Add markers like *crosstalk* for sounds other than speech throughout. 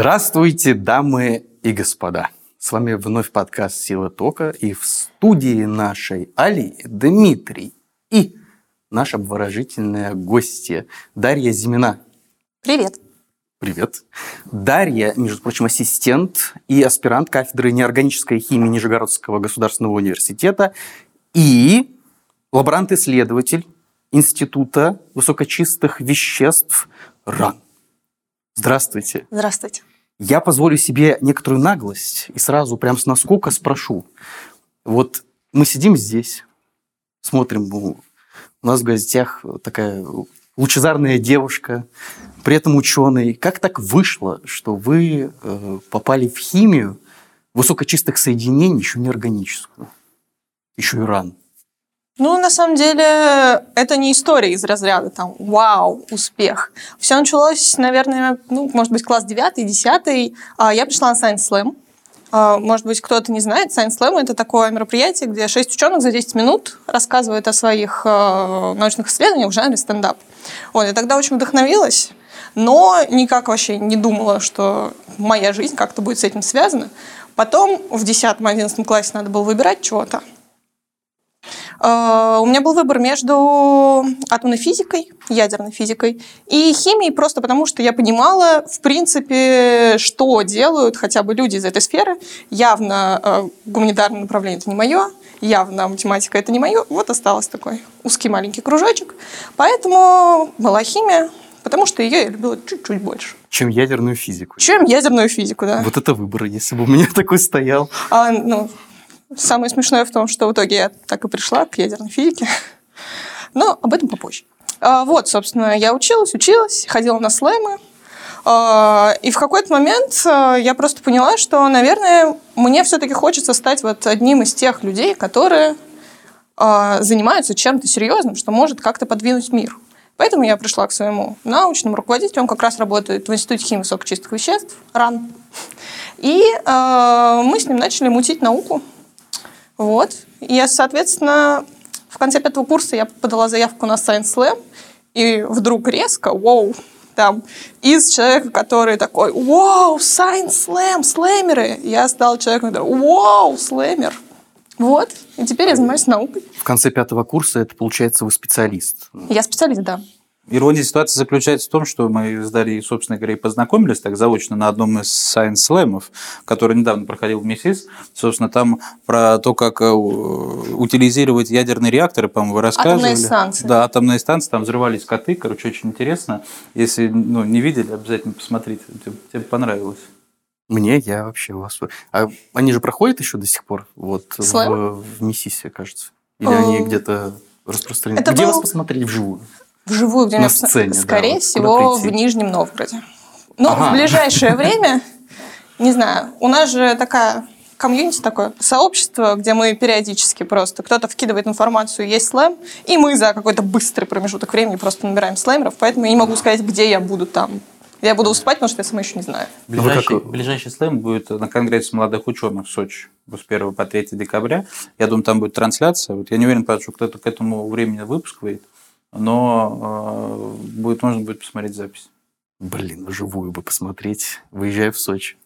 Здравствуйте, дамы и господа. С вами вновь подкаст «Сила тока» и в студии нашей Али, Дмитрий и наша обворожительная гостья Дарья Зимина. Привет. Привет. Дарья, между прочим, ассистент и аспирант кафедры неорганической химии Нижегородского государственного университета и лаборант-исследователь Института высокочистых веществ РАН. Здравствуйте. Здравствуйте. Я позволю себе некоторую наглость и сразу прям с наскока спрошу. Вот мы сидим здесь, смотрим, у нас в гостях такая лучезарная девушка, при этом ученый. Как так вышло, что вы э, попали в химию высокочистых соединений, еще не еще и ран? Ну, на самом деле, это не история из разряда там «Вау, успех». Все началось, наверное, ну, может быть, класс 9 10 а, Я пришла на Science Slam. А, может быть, кто-то не знает, Science Slam – это такое мероприятие, где шесть ученых за 10 минут рассказывают о своих а, научных исследованиях в жанре стендап. Вот, я тогда очень вдохновилась, но никак вообще не думала, что моя жизнь как-то будет с этим связана. Потом в 10-11 классе надо было выбирать чего-то. Э, у меня был выбор между атомной физикой, ядерной физикой и химией, просто потому что я понимала, в принципе, что делают хотя бы люди из этой сферы. Явно э, гуманитарное направление – это не мое, явно математика – это не мое. Вот осталось такой узкий маленький кружочек. Поэтому была химия, потому что ее я любила чуть-чуть больше. Чем ядерную физику. Чем ядерную физику, да. Вот это выбор, если бы у меня *laughs* такой стоял. А, ну, Самое смешное в том, что в итоге я так и пришла к ядерной физике. *laughs* Но об этом попозже. А, вот, собственно, я училась, училась, ходила на слэмы. А, и в какой-то момент а, я просто поняла, что, наверное, мне все-таки хочется стать вот одним из тех людей, которые занимаются чем-то серьезным, что может как-то подвинуть мир. Поэтому я пришла к своему научному руководителю, он как раз работает в Институте химии высокочистых веществ, РАН. И э, мы с ним начали мутить науку, вот. И, соответственно, в конце пятого курса я подала заявку на Science Slam, и вдруг резко, вау, там, из человека, который такой, вау, Science Slam, слэмеры, я стала человеком, который, вау, слэмер. Вот, и теперь я занимаюсь наукой. В конце пятого курса это, получается, вы специалист? Я специалист, да. Ирония ситуации заключается в том, что мы с Дарьей, собственно говоря, и познакомились так заочно на одном из Science Slam'ов, который недавно проходил в МИСИС. Собственно, там про то, как э, утилизировать ядерные реакторы, по-моему, вы рассказывали. Атомные станции. Да, атомные станции, там взрывались коты, короче, очень интересно. Если ну, не видели, обязательно посмотрите, тебе, тебе понравилось. Мне, я вообще вас... А они же проходят еще до сих пор? Вот в, в МИСИСе, кажется. Или они э, где-то распространены? Это Где был... вас посмотреть вживую? Вживую где на сцене, скорее да, всего, в Нижнем Новгороде. Но ага. в ближайшее *laughs* время, не знаю, у нас же такая комьюнити такое, сообщество, где мы периодически просто, кто-то вкидывает информацию, есть слэм, и мы за какой-то быстрый промежуток времени просто набираем слэмеров, поэтому я не могу сказать, где я буду там. Я буду выступать, потому что я сама еще не знаю. Ближайший, как... ближайший слэм будет на Конгрессе молодых ученых в Сочи с 1 по 3 декабря. Я думаю, там будет трансляция. Вот я не уверен, что кто-то к этому времени выпуск выйдет но э, будет, можно будет посмотреть запись. Блин, вживую бы посмотреть, выезжая в Сочи.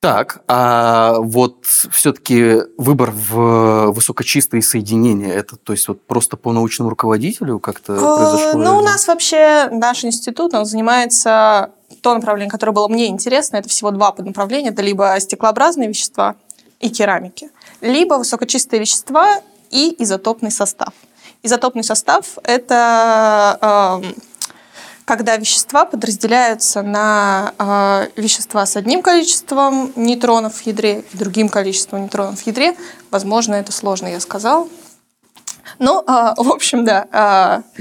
Так, а вот все-таки выбор в высокочистые соединения, это то есть вот просто по научному руководителю как-то э, произошло? Ну, у нас вообще наш институт, он занимается то направление, которое было мне интересно, это всего два поднаправления, это либо стеклообразные вещества и керамики, либо высокочистые вещества и изотопный состав. Изотопный состав – это э, когда вещества подразделяются на э, вещества с одним количеством нейтронов в ядре и другим количеством нейтронов в ядре. Возможно, это сложно, я сказал. Ну, э, в общем, да. Э,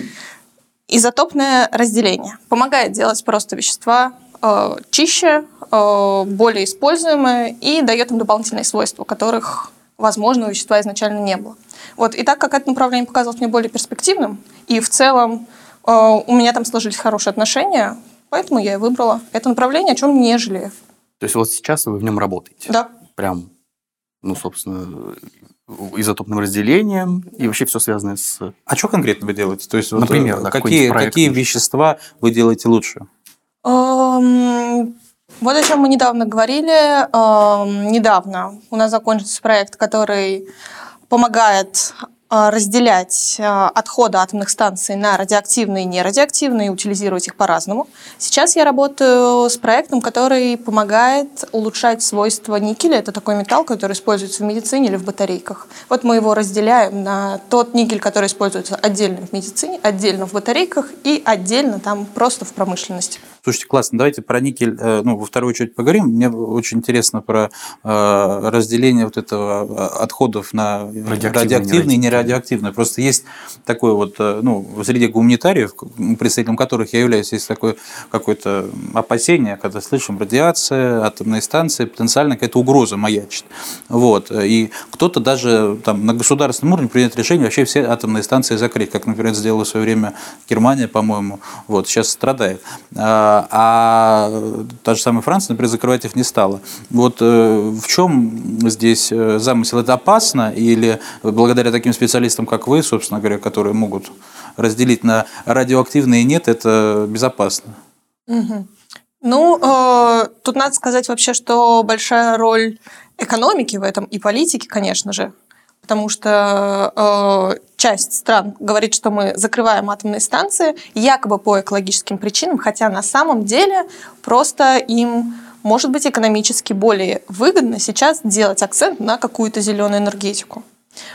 изотопное разделение помогает делать просто вещества э, чище, э, более используемые и дает им дополнительные свойства, которых, возможно, у вещества изначально не было. Вот. И так как это направление показалось мне более перспективным, и в целом э, у меня там сложились хорошие отношения, поэтому я и выбрала это направление, о чем не жалею. То есть вот сейчас вы в нем работаете? Да. Прям, ну, собственно, изотопным разделением и вообще все связанное с... А что конкретно вы делаете? То есть, Например, вот, да, какие, какие вещества вы делаете лучше? Эм, Вот о чем мы недавно говорили. Эм, недавно у нас закончился проект, который помогает э, разделять э, отходы атомных станций на радиоактивные и нерадиоактивные и утилизировать их по-разному. Сейчас я работаю с проектом, который помогает улучшать свойства никеля. Это такой металл, который используется в медицине или в батарейках. Вот мы его разделяем на тот никель, который используется отдельно в медицине, отдельно в батарейках и отдельно там просто в промышленности. Слушайте, классно. Давайте про никель э, ну, во вторую очередь поговорим. Мне очень интересно про э, разделение вот этого э, отходов на радиоактивные и нерадиоактивные. Просто есть такое вот, ну, среди гуманитариев, представителем которых я являюсь, есть такое какое-то опасение, когда слышим радиация, атомные станции, потенциально какая-то угроза маячит. Вот. И кто-то даже там, на государственном уровне принят решение вообще все атомные станции закрыть, как, например, сделала в свое время Германия, по-моему. Вот, сейчас страдает. А, а та же самая Франция, например, закрывать их не стала. Вот э, в чем здесь э, замысел? Это опасно или благодаря таким специалистам, как вы, собственно говоря, которые могут разделить на радиоактивные и нет, это безопасно? Ну, э, тут надо сказать вообще, что большая роль экономики в этом и политики, конечно же, потому что э, часть стран говорит, что мы закрываем атомные станции якобы по экологическим причинам, хотя на самом деле просто им может быть экономически более выгодно сейчас делать акцент на какую-то зеленую энергетику.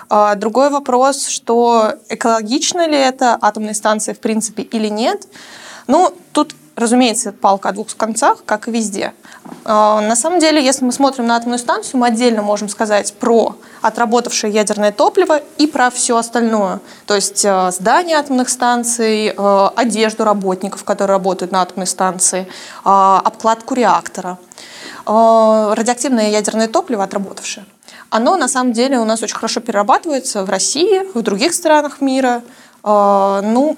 А другой вопрос, что экологично ли это атомные станции в принципе или нет. Ну, тут разумеется, палка о двух концах, как и везде. А, на самом деле, если мы смотрим на атомную станцию, мы отдельно можем сказать про отработавшее ядерное топливо и про все остальное. То есть э, здания атомных станций, одежду работников, которые работают на атомной станции, обкладку реактора. Радиоактивное ядерное топливо, отработавшее, оно на самом деле у нас очень хорошо перерабатывается в России, в других странах мира. Ну,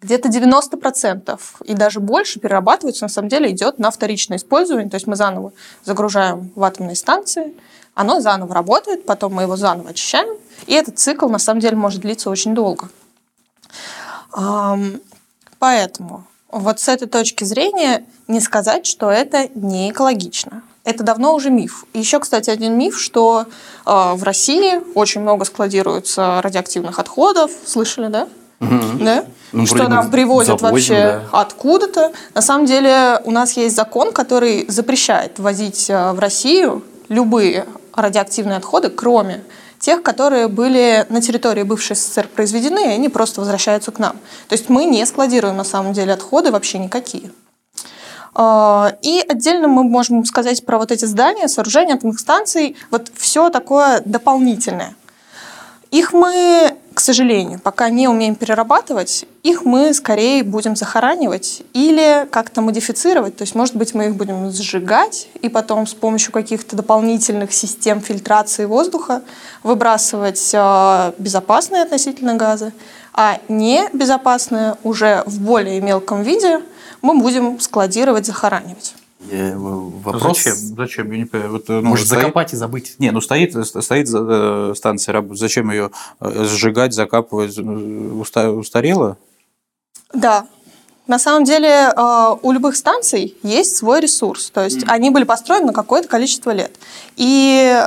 где-то 90% и даже больше перерабатывается, на самом деле, идет на вторичное использование. То есть мы заново загружаем в атомные станции, оно заново работает, потом мы его заново очищаем, и этот цикл, на самом деле, может длиться очень долго. Поэтому вот с этой точки зрения не сказать, что это не экологично. Это давно уже миф. Еще, кстати, один миф, что э, в России очень много складируется радиоактивных отходов. Слышали, да? Угу. Да? Ну, что нам привозят завозим, вообще да. откуда-то. На самом деле у нас есть закон, который запрещает возить э, в Россию любые радиоактивные отходы, кроме тех, которые были на территории бывшей СССР произведены, и они просто возвращаются к нам. То есть мы не складируем на самом деле отходы вообще никакие. Э, и отдельно мы можем сказать про вот эти здания, сооружения атомных станций, вот все такое дополнительное. Их мы к сожалению, пока не умеем перерабатывать, их мы скорее будем захоранивать или как-то модифицировать. То есть, может быть, мы их будем сжигать и потом с помощью каких-то дополнительных систем фильтрации воздуха выбрасывать э, безопасные относительно газы, а небезопасные уже в более мелком виде мы будем складировать, захоранивать. Я, вопрос... Зачем? Зачем? Я не понимаю. Вот, ну, Может, стоит... закопать и забыть? Не, ну стоит, стоит э, станция работает. Зачем ее э, сжигать, закапывать? Устарела? Да. На самом деле э, у любых станций есть свой ресурс. То есть mm. они были построены на какое-то количество лет. И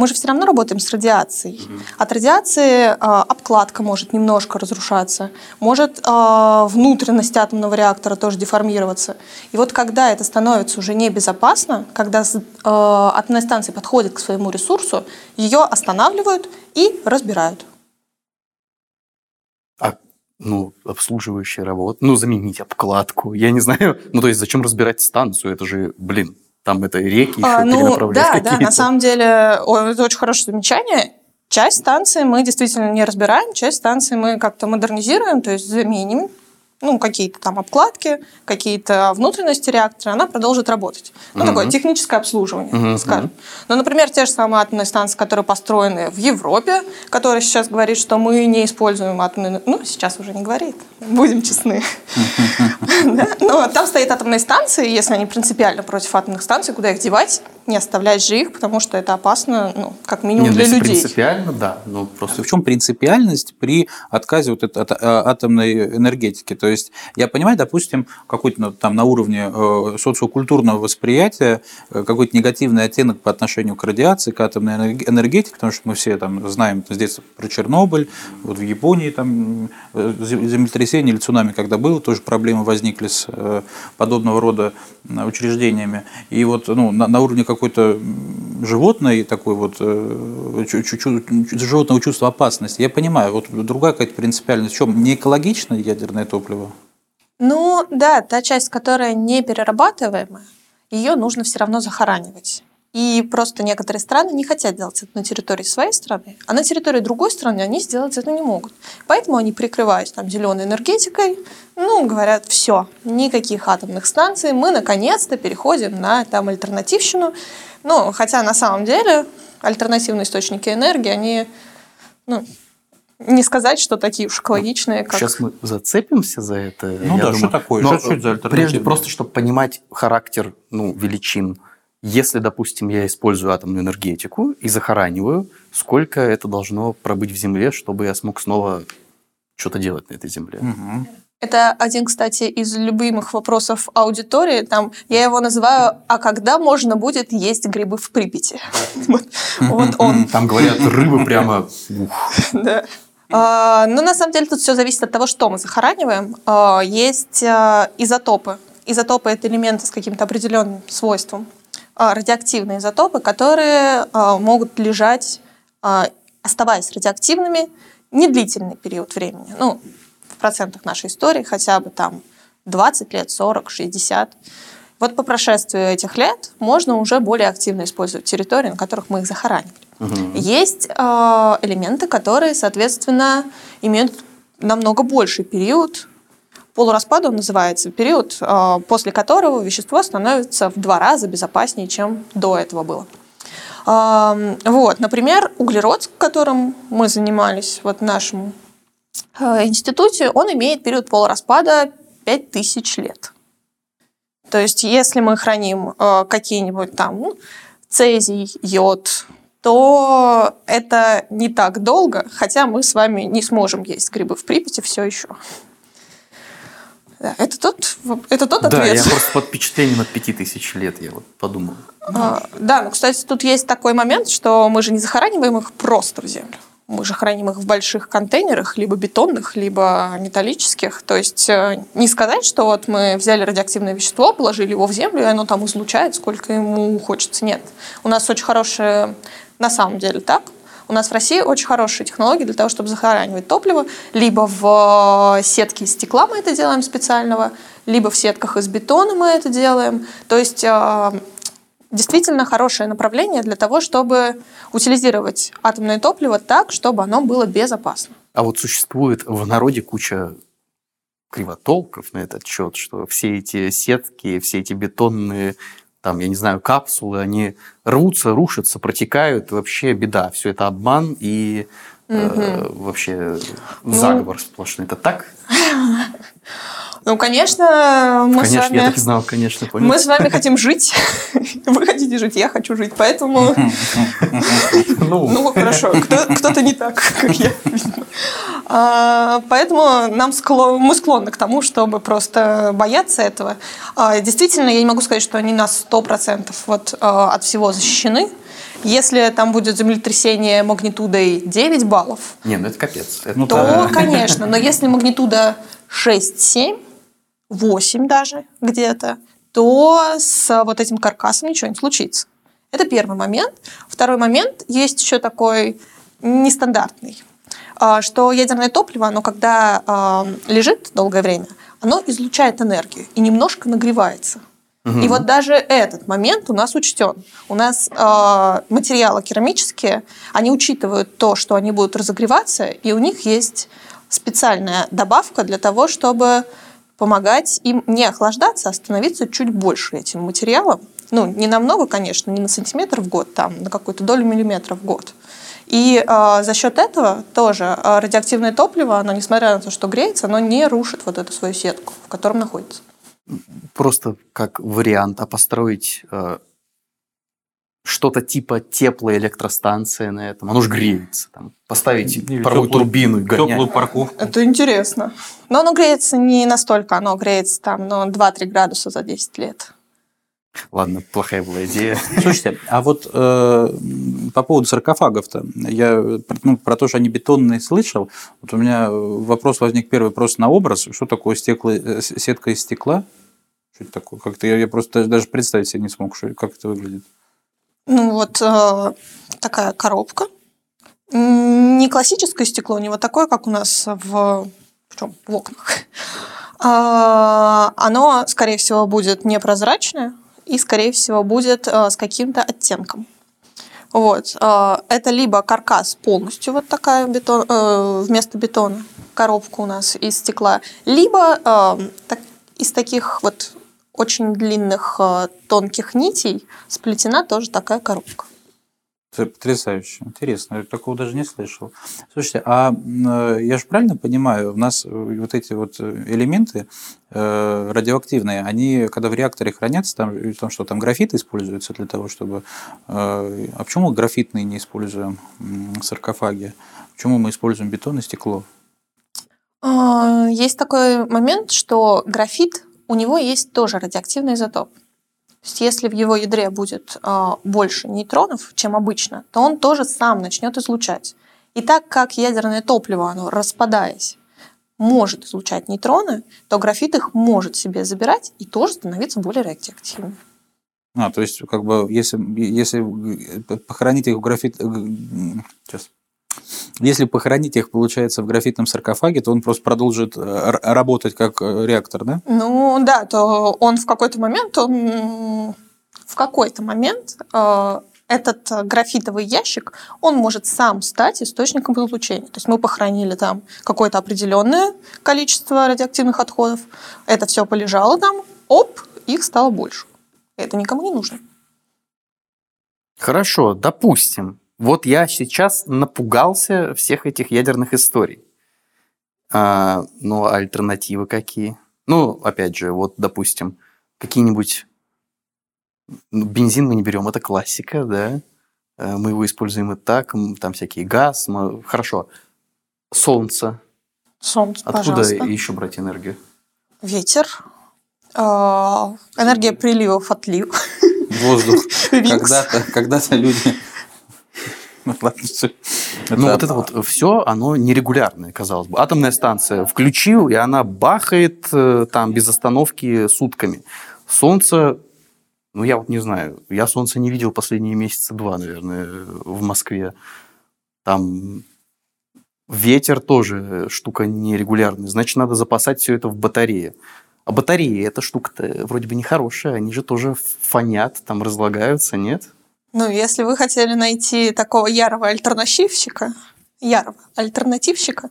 мы же все равно работаем с радиацией. Mm-hmm. От радиации э, обкладка может немножко разрушаться, может э, внутренность атомного реактора тоже деформироваться. И вот когда это становится уже небезопасно, когда э, атомная станция подходит к своему ресурсу, ее останавливают и разбирают. А ну, обслуживающая работа, ну, заменить обкладку, я не знаю. Ну, то есть, зачем разбирать станцию? Это же, блин, там это реки еще а, ну, Да, да, на самом деле это очень хорошее замечание. Часть станции мы действительно не разбираем, часть станции мы как-то модернизируем, то есть заменим ну, какие-то там обкладки, какие-то внутренности реактора, она продолжит работать. Ну, угу. такое техническое обслуживание, угу. скажем. Ну, например, те же самые атомные станции, которые построены в Европе, которые сейчас говорит, что мы не используем атомные... Ну, сейчас уже не говорит, будем честны. *laughs* Но там стоят атомные станции, если они принципиально против атомных станций, куда их девать? Не оставлять же их, потому что это опасно, ну, как минимум ну, для если людей. принципиально, да. Ну, просто В чем принципиальность при отказе вот от, от, а, атомной энергетики? То есть я понимаю, допустим, какой-то ну, там на уровне э, социокультурного восприятия э, какой-то негативный оттенок по отношению к радиации, к атомной энерг- энергетике, потому что мы все там знаем с детства про Чернобыль, вот в Японии там э, зем- землетрясение или цунами, когда было, тоже проблемы возникли с э, подобного рода э, учреждениями. И вот ну, на, на уровне какой-то животной такой вот э, чу- чу- животного чувства опасности, я понимаю, вот другая какая-то принципиальность. В чем не экологичное ядерное топливо? Ну, да, та часть, которая не перерабатываемая, ее нужно все равно захоранивать. И просто некоторые страны не хотят делать это на территории своей страны, а на территории другой страны они сделать это не могут. Поэтому они, прикрываясь там зеленой энергетикой, ну, говорят, все, никаких атомных станций, мы наконец-то переходим на там альтернативщину. Ну, хотя на самом деле альтернативные источники энергии, они, ну, не сказать, что такие уж экологичные, как... Сейчас мы зацепимся за это. Ну да, что такое? Но Что- что это? Прежде просто, чтобы понимать характер ну, величин. Если, допустим, я использую атомную энергетику и захораниваю, сколько это должно пробыть в Земле, чтобы я смог снова что-то делать на этой Земле? Мгм. Это один, кстати, из любимых вопросов аудитории. Там я его называю «А когда можно будет есть грибы в Припяти?» *laughs* Вот вот он. Там говорят, рыбы прямо... ух. *laughs* Да. А, Ну, на самом деле, тут все зависит от того, что мы захораниваем. А, Есть а, изотопы. Изотопы – это элементы с каким-то определенным свойством. Радиоактивные изотопы, которые могут лежать, оставаясь радиоактивными, недлительный период времени. Ну, в процентах нашей истории хотя бы там 20 лет, 40, 60. Вот по прошествию этих лет можно уже более активно использовать территории, на которых мы их захоранивали. Мгм. Есть э, элементы, которые, соответственно, имеют намного больший период. Полураспада он называется, период, э, после которого вещество становится в два раза безопаснее, чем до этого было. Эм, Вот, например, углерод, которым мы занимались вот в нашем э, институте, он имеет период полураспада 5000 лет. То есть, если мы храним э, какие-нибудь там ну, цезий, йод, то это не так долго, хотя мы с вами не сможем есть грибы в Припяти все еще. Да, это тот, это тот Да, ответ. я просто под впечатлением от пяти тысяч лет, я вот подумал. А, Да, ну, кстати, тут есть такой момент, что мы же не захораниваем их просто в землю. Мы же храним их в больших контейнерах, либо бетонных, либо металлических. То есть э, не сказать, что вот мы взяли радиоактивное вещество, положили его в землю, и оно там излучает, сколько ему хочется. Нет. У нас очень хорошие, на самом деле так, у нас в России очень хорошие технологии для того, чтобы захоранивать топливо. Либо в э, сетке из стекла мы это делаем специального, либо в сетках из бетона мы это делаем. То есть э, действительно хорошее направление для того, чтобы утилизировать атомное топливо так, чтобы оно было безопасно. А вот существует в народе куча кривотолков на этот счет, что все эти сетки, все эти бетонные, там, я не знаю, капсулы, они рвутся, рушатся, протекают, вообще беда. Все это обман и э, вообще заговор сплошный. Это так? *laughs* Ну, конечно, мы конечно, с вами... я так знал, конечно, понял. Мы с вами хотим жить. *laughs* Вы хотите жить, я хочу жить. Поэтому, *laughs* Ну, ну, хорошо, кто- кто-то не так, как я. А, Поэтому нам мы склонны к тому, чтобы просто бояться этого. А, Действительно, я не могу сказать, что они на 100% вот, а, от всего защищены. Если там будет землетрясение магнитудой 9 баллов, не, ну это капец. Это- то, Да. *laughs* конечно. Но если магнитуда 6-7, 8 даже где-то, то с вот этим каркасом ничего не случится. Это первый момент. Второй момент, есть еще такой нестандартный, а, что ядерное топливо, оно когда а, лежит долгое время, оно излучает энергию и немножко нагревается. И вот даже этот момент у нас учтен. У нас э, материалы керамические, они учитывают то, что они будут разогреваться, и у них есть специальная добавка для того, чтобы помогать им не охлаждаться, а становиться чуть больше этим материалом. Ну, не намного, конечно, не на сантиметр в год, там, на какую-то долю миллиметра в год. И э, за счет этого тоже э, радиоактивное топливо, оно, несмотря на то, что греется, оно не рушит вот эту свою сетку, в котором находится. Просто как вариант, а построить э, что-то типа теплой электростанции на этом. Оно же греется. Там, поставить Или паровую теплую- турбину и гонять. Теплую парковку. Это интересно. Но оно греется не настолько, оно греется там, ну, 2-3 градуса за 10 лет. Ладно, плохая была идея. Слушайте, а вот э, по поводу саркофагов-то, я ну, про то, что они бетонные слышал, вот у меня вопрос возник первый просто на образ, что такое стекло, э, сетка из стекла? Что это такое? Как-то я, я просто даже, даже представить себе не смог, что, как это выглядит. Ну, вот э, такая коробка. Не классическое стекло, не вот такое, как у нас в, в, чем? в окнах. А, Оно, скорее всего, будет непрозрачное и, скорее всего, будет э, с каким-то оттенком. Вот. э, Это либо каркас полностью, вот такая бетон, э, вместо бетона, коробка у нас из стекла, либо э, так- из таких вот очень длинных э, тонких нитей сплетена тоже такая коробка. Это потрясающе, интересно, я такого даже не слышал. Слушайте, а э, я же правильно понимаю, у нас э, вот эти вот элементы радиоактивные, они, когда в реакторе хранятся, там, там что, там графит используется для того, чтобы... А почему графитные не используем саркофаги? Почему мы используем бетон и стекло? А, Есть такой момент, что графит, у него есть тоже радиоактивный изотоп. То есть если в его ядре будет а, больше нейтронов, чем обычно, то он тоже сам начнет излучать. И так как ядерное топливо, оно распадаясь, может излучать нейтроны, то графит их может себе забирать и тоже становиться более радиоактивным. А, то есть, как бы, если, если э, похоронить их в графит... э, Сейчас. Если похоронить их, получается, в графитном саркофаге, то он просто продолжит э, работать как э, реактор, да? Ну да, то он в какой-то момент, он в какой-то момент э, этот графитовый ящик, он может сам стать источником излучения. То есть мы похоронили там какое-то определенное количество радиоактивных отходов, это все полежало там, оп, их стало больше. Это никому не нужно. Хорошо, допустим. Вот я сейчас напугался всех этих ядерных историй. А, ну, а альтернативы какие? Ну, опять же, вот, допустим, какие-нибудь... ну, Бензин мы не берем, это классика, да? Э, Мы его используем и так, там всякие газ. мы- Хорошо. Солнце. Солнце, Откуда пожалуйста. еще брать энергию? Ветер, э, энергия приливов, отливов. Воздух. *laughs* Когда-то, когда-то люди... Ну, ладно. Ну, вот это вот все, оно нерегулярное, казалось бы. Атомная станция включил, и она бахает э, там без остановки сутками. Солнце, ну, я вот не знаю, я солнце не видел последние месяца два, наверное, в Москве. Там ветер тоже штука нерегулярная, значит, надо запасать все это в батарее. А батареи, эта штука-то вроде бы нехорошая, они же тоже фонят, там разлагаются, нет? Ну, если вы хотели найти такого ярого альтернативщика, ярого альтернативщика,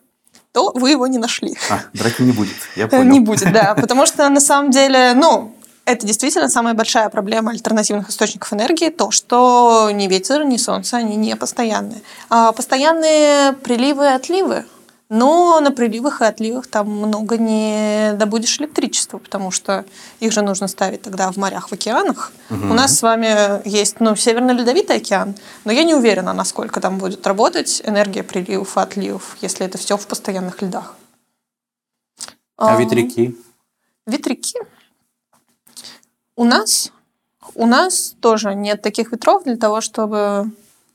то вы его не нашли. А, драки не будет, я Э, понял. Не будет, да. *laughs* Потому что на самом деле, ну, это действительно самая большая проблема альтернативных источников энергии, то, что ни ветер, ни солнце, они не постоянные. А постоянные приливы и отливы. Но на приливах и отливах там много не добудешь электричества, потому что их же нужно ставить тогда в морях, в океанах. У нас с вами есть ну, Северно-Ледовитый океан, но я не уверена, насколько там будет работать энергия приливов и отливов, если это все в постоянных льдах. А ветряки? Ветряки. У нас, у нас тоже нет таких ветров для того, чтобы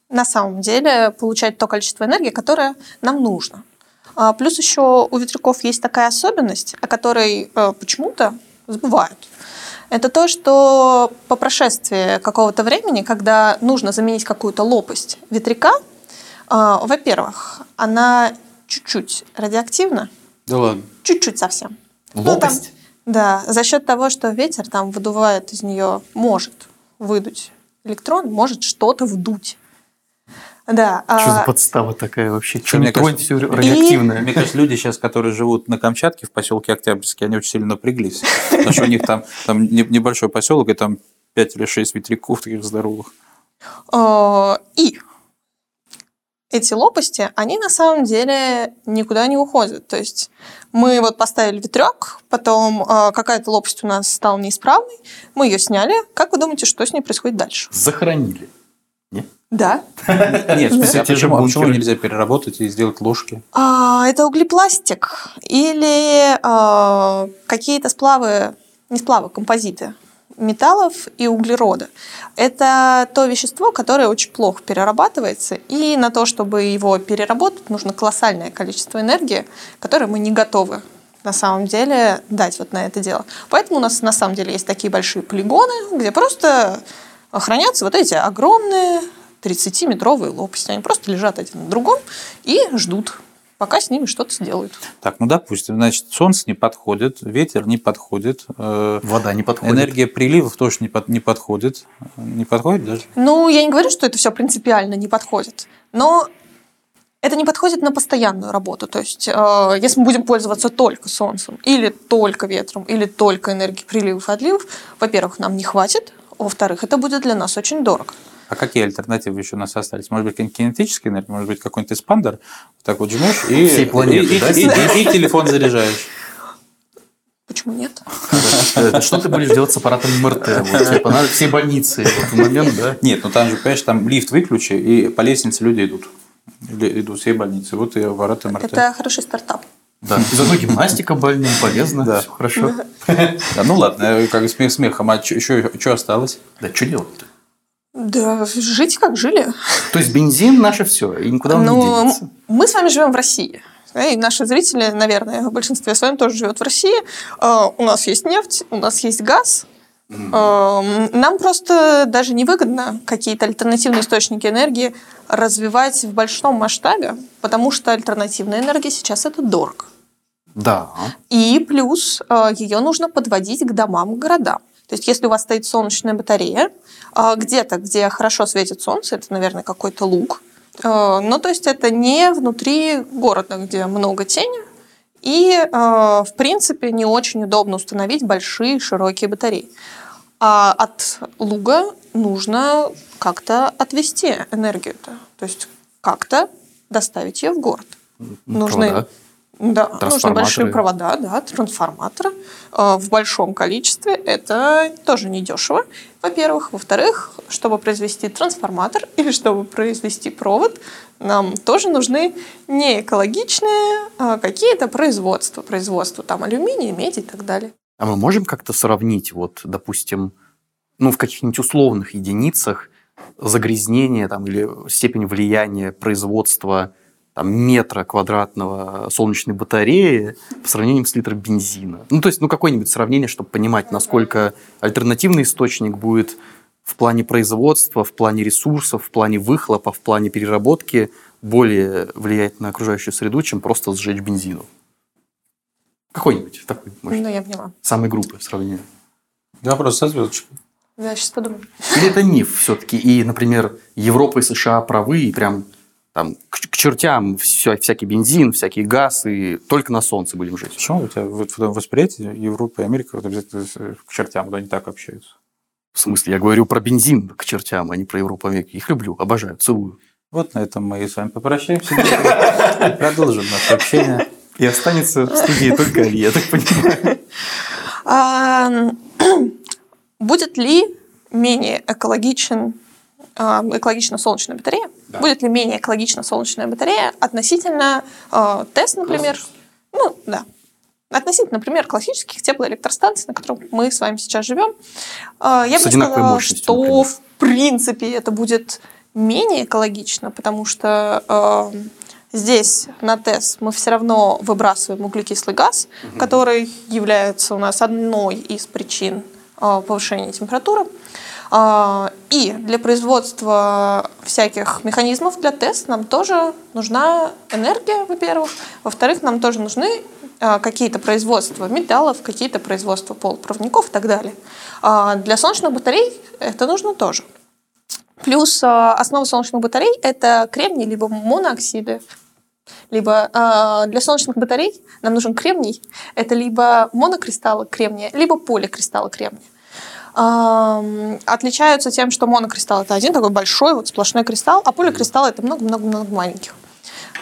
на самом деле получать то количество энергии, которое нам нужно. А плюс еще у ветряков есть такая особенность, о которой э, почему-то забывают. Это то, что по прошествии какого-то времени, когда нужно заменить какую-то лопасть ветряка, э, во-первых, она чуть-чуть радиоактивна, Да ладно. чуть-чуть совсем. Ну, там- Лопасть? да, за счет того, что ветер там выдувает из нее, может выдуть электрон, может что-то вдуть. Да. Что за а, подстава такая вообще? Что мне кажется- все радиоактивное. Мне кажется, люди сейчас, которые живут на Камчатке в поселке Октябрьский, они очень сильно напряглись. Потому что у них там, там не- небольшой поселок, и там 5 или 6 ветряков таких здоровых. Э, И эти лопасти, они на самом деле никуда не уходят. То есть мы вот поставили ветрек, потом э, какая-то лопасть у нас стала неисправной, мы ее сняли. Как вы думаете, что с ней происходит дальше? Захоронили. Да. Нет, в смысле, а Те же почему, почему бункеры. нельзя переработать и сделать ложки? А, это углепластик или а, какие-то сплавы, не сплавы, композиты металлов и углерода. Это то вещество, которое очень плохо перерабатывается, и на то, чтобы его переработать, нужно колоссальное количество энергии, которое мы не готовы на самом деле дать вот на это дело. Поэтому у нас на самом деле есть такие большие полигоны, где просто хранятся вот эти огромные 30-метровые лопасти. Они просто лежат один на другом и ждут, пока с ними что-то сделают. Так, ну допустим, значит, солнце не подходит, ветер не подходит, э, Вода не подходит. энергия приливов тоже не, под- не подходит. Не подходит даже? Ну, я не говорю, что это все принципиально не подходит, но это не подходит на постоянную работу. То есть, э, если мы будем пользоваться только солнцем, или только ветром, или только энергией приливов и отливов, во-первых, нам не хватит, во-вторых, это будет для нас очень дорого. А какие альтернативы еще у нас остались? Может быть, кинетическая энергия, может быть, какой-нибудь эспандер? Вот так вот жмешь и, Всей планеты, и, да? и- и- и телефон заряжаешь. Почему нет? Э, Что ты будешь делать с аппаратом МРТ? Вот, типа, все больницы в этот момент, да? Нет, ну там же, понимаешь, там лифт выключи, и по лестнице люди идут. Идут все больницы. Вот и аппарат МРТ. Это хороший стартап. Да. И заодно гимнастика больным полезно. Да. Все хорошо. Да, ну ладно, э, как смех смехом, а что осталось? Да, что делать-то? Да, жить как жили. То есть бензин наше все, и никуда он не Ну, денется. мы с вами живем в России. И наши зрители, наверное, в большинстве своем тоже живет в России. Э, У нас есть нефть, у нас есть газ. Э, Нам просто даже невыгодно какие-то альтернативные источники энергии развивать в большом масштабе, потому что альтернативная энергия сейчас это дорого. Да. И плюс ее нужно подводить к домам, к городам. То есть, если у вас стоит солнечная батарея, э, где-то, где хорошо светит солнце, это, наверное, какой-то луг. Э, Ну, то есть, это не внутри города, где много тени. И, э, в принципе, не очень удобно установить большие широкие батареи. А от луга нужно как-то отвести энергию-то. То есть, как-то доставить ее в город. Нужны Провода. Да, нужны большие провода, да, трансформаторы э, в большом количестве. Это тоже недешево, во-первых. Во-вторых, чтобы произвести трансформатор *laughs* или чтобы произвести провод, нам тоже нужны не экологичные а какие-то производства. Производство там алюминия, меди и так далее. А мы можем как-то сравнить, вот, допустим, ну, в каких-нибудь условных единицах загрязнение там, или степень влияния производства там, метра квадратного солнечной батареи по сравнению с литром бензина? Ну, то есть, ну, какое-нибудь сравнение, чтобы понимать, насколько альтернативный источник будет в плане производства, в плане ресурсов, в плане выхлопа, в плане переработки более влиять на окружающую среду, чем просто сжечь бензину. Какой-нибудь такой, может, Ну, я поняла. самой группы сравнения. Вопрос со звездочкой. Я сейчас подумаю. Или это миф все-таки? И, например, Европа и США правы, и прям там к, к чертям вся- всякий бензин, всякий газ, и только на солнце будем жить. Почему у тебя вот в этом восприятии Европа и Америка вот обязательно с- к чертям, вот они так общаются? В смысле, я говорю про бензин к чертям, а не про Европу и Америку. Их люблю, обожаю, целую. Вот на этом мы и с вами попрощаемся. Продолжим наше общение. И останется в студии только Али, я так понимаю. А, Будет ли менее экологичен, а, экологична солнечная батарея? Будет ли менее экологична солнечная батарея относительно а, ТЭС, например? Ну, да. Относительно, например, классических теплоэлектростанций, на которых мы с вами сейчас живем. А, Я С бы сказала, что например. в принципе это будет менее экологично, потому что а, здесь на ТЭС мы все равно выбрасываем углекислый газ, который является у нас одной из причин а, повышения температуры. И для производства всяких механизмов для ТЭС нам тоже нужна энергия, во-первых. Во-вторых, нам тоже нужны а, какие-то производства металлов, какие-то производства полупроводников и так далее. А Для солнечных батарей это нужно тоже. Плюс а, основа солнечных батарей – это кремний, либо монооксиды. Либо а, для солнечных батарей нам нужен кремний. Это либо монокристаллы кремния, либо поликристаллы кремния. Отличаются тем, что монокристалл это один такой большой вот сплошной кристалл, а поликристалл это много-много-много маленьких.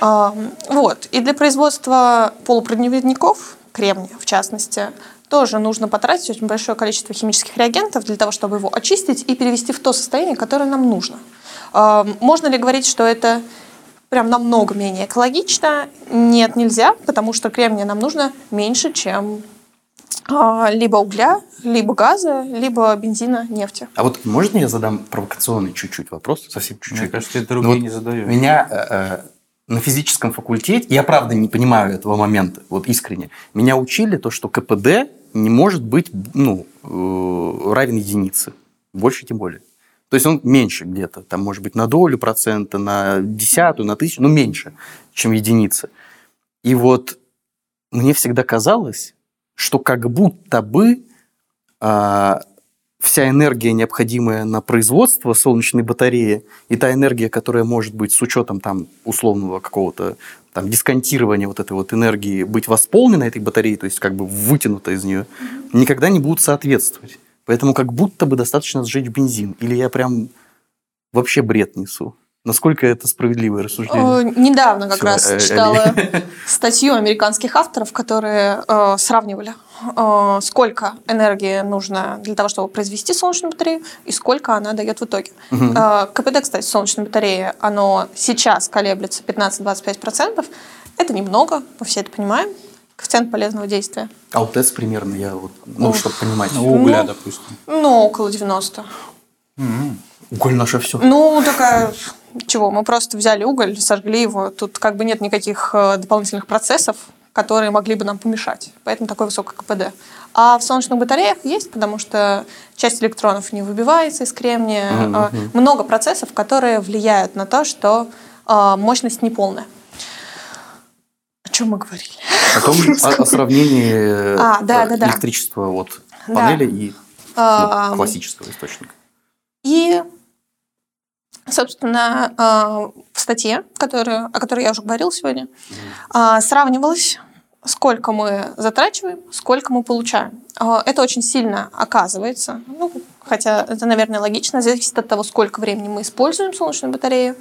Вот. И для производства полупроводников, кремния в частности, тоже нужно потратить очень большое количество химических реагентов для того, чтобы его очистить и перевести в то состояние, которое нам нужно. Можно ли говорить, что это прям намного менее экологично? Нет, нельзя, потому что кремния нам нужно меньше, чем либо угля, либо газа, либо бензина, нефти. А вот можно я задам провокационный чуть-чуть вопрос? Совсем чуть-чуть. Мне кажется, ты Ну другие вот не задаешь. Меня э, э, на физическом факультете, я правда не понимаю этого момента, вот искренне, меня учили то, что КПД не может быть ну, э, равен единице. Больше тем более. То есть он меньше где-то, там может быть на долю процента, на десятую, на тысячу, ну меньше, чем единица. И вот мне всегда казалось, что как будто бы а, вся энергия, необходимая на производство солнечной батареи, и та энергия, которая может быть с учетом там условного какого-то там дисконтирования вот этой вот энергии быть восполнена этой батареей, то есть как бы вытянута из нее, никогда не будут соответствовать. Поэтому как будто бы достаточно сжечь бензин. Или я прям вообще бред несу. Насколько это справедливое рассуждение? Э, Недавно как Всё, раз э, читала *laughs* статью американских авторов, которые э, сравнивали, э, сколько энергии нужно для того, чтобы произвести солнечную батарею, и сколько она дает в итоге. Мгм. Э, КПД, кстати, солнечной батареи, оно сейчас колеблется 15-25%. Это немного, мы все это понимаем. Коэффициент полезного действия. А вот это примерно я вот, ну, Ух. чтобы понимать. Ну, угля, Ну, допустим. Ну, около 90. М. Уголь наше все. Ну, такая... Чего? Мы просто взяли уголь, сожгли его. Тут как бы нет никаких э, дополнительных процессов, которые могли бы нам помешать. Поэтому такой высокий КПД. А в солнечных батареях есть, потому что часть электронов не выбивается из кремния. Э, мгм. Много процессов, которые влияют на то, что э, мощность неполная. О чем мы говорили? О том, *laughs* о, о сравнении э, А, да, да, да. электричества от Да. панели и ну, А, классического источника. И, собственно, э, в статье, которую, о которой я уже говорила сегодня, э, сравнивалось, сколько мы затрачиваем, сколько мы получаем. Э, Это очень сильно оказывается, ну, хотя это, наверное, логично, зависит от того, сколько времени мы используем солнечную батарею,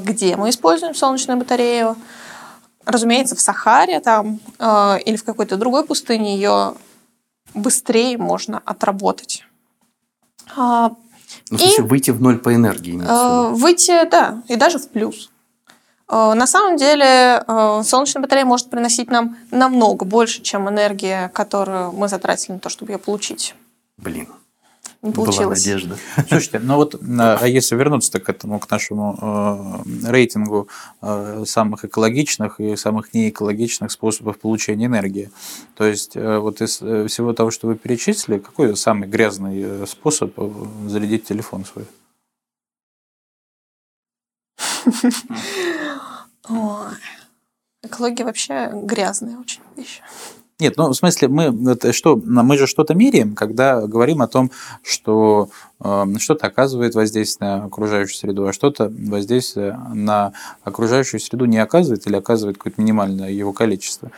где мы используем солнечную батарею. Разумеется, в Сахаре там, или в какой-то другой пустыне ее быстрее можно отработать. Ну, в И- смысле, выйти в ноль по энергии. Э. Выйти, да, и даже в плюс. Э, На самом деле э, солнечная батарея может приносить нам намного больше, чем энергия, которую мы затратили на то, чтобы ее получить. Блин, Не была получилось. надежда. *laughs* Слушайте, ну вот, а а если вернуться к этому, к нашему э, рейтингу э, самых экологичных и самых неэкологичных способов получения энергии, то есть э, вот из э, всего того, что вы перечислили, какой самый грязный э, способ э, зарядить телефон свой? Ой. Экология вообще грязная очень вещь. Нет, ну в смысле мы это что мы же что-то меряем, когда говорим о том, что э, что-то оказывает воздействие на окружающую среду, а что-то воздействие на окружающую среду не оказывает или оказывает какое-то минимальное его количество.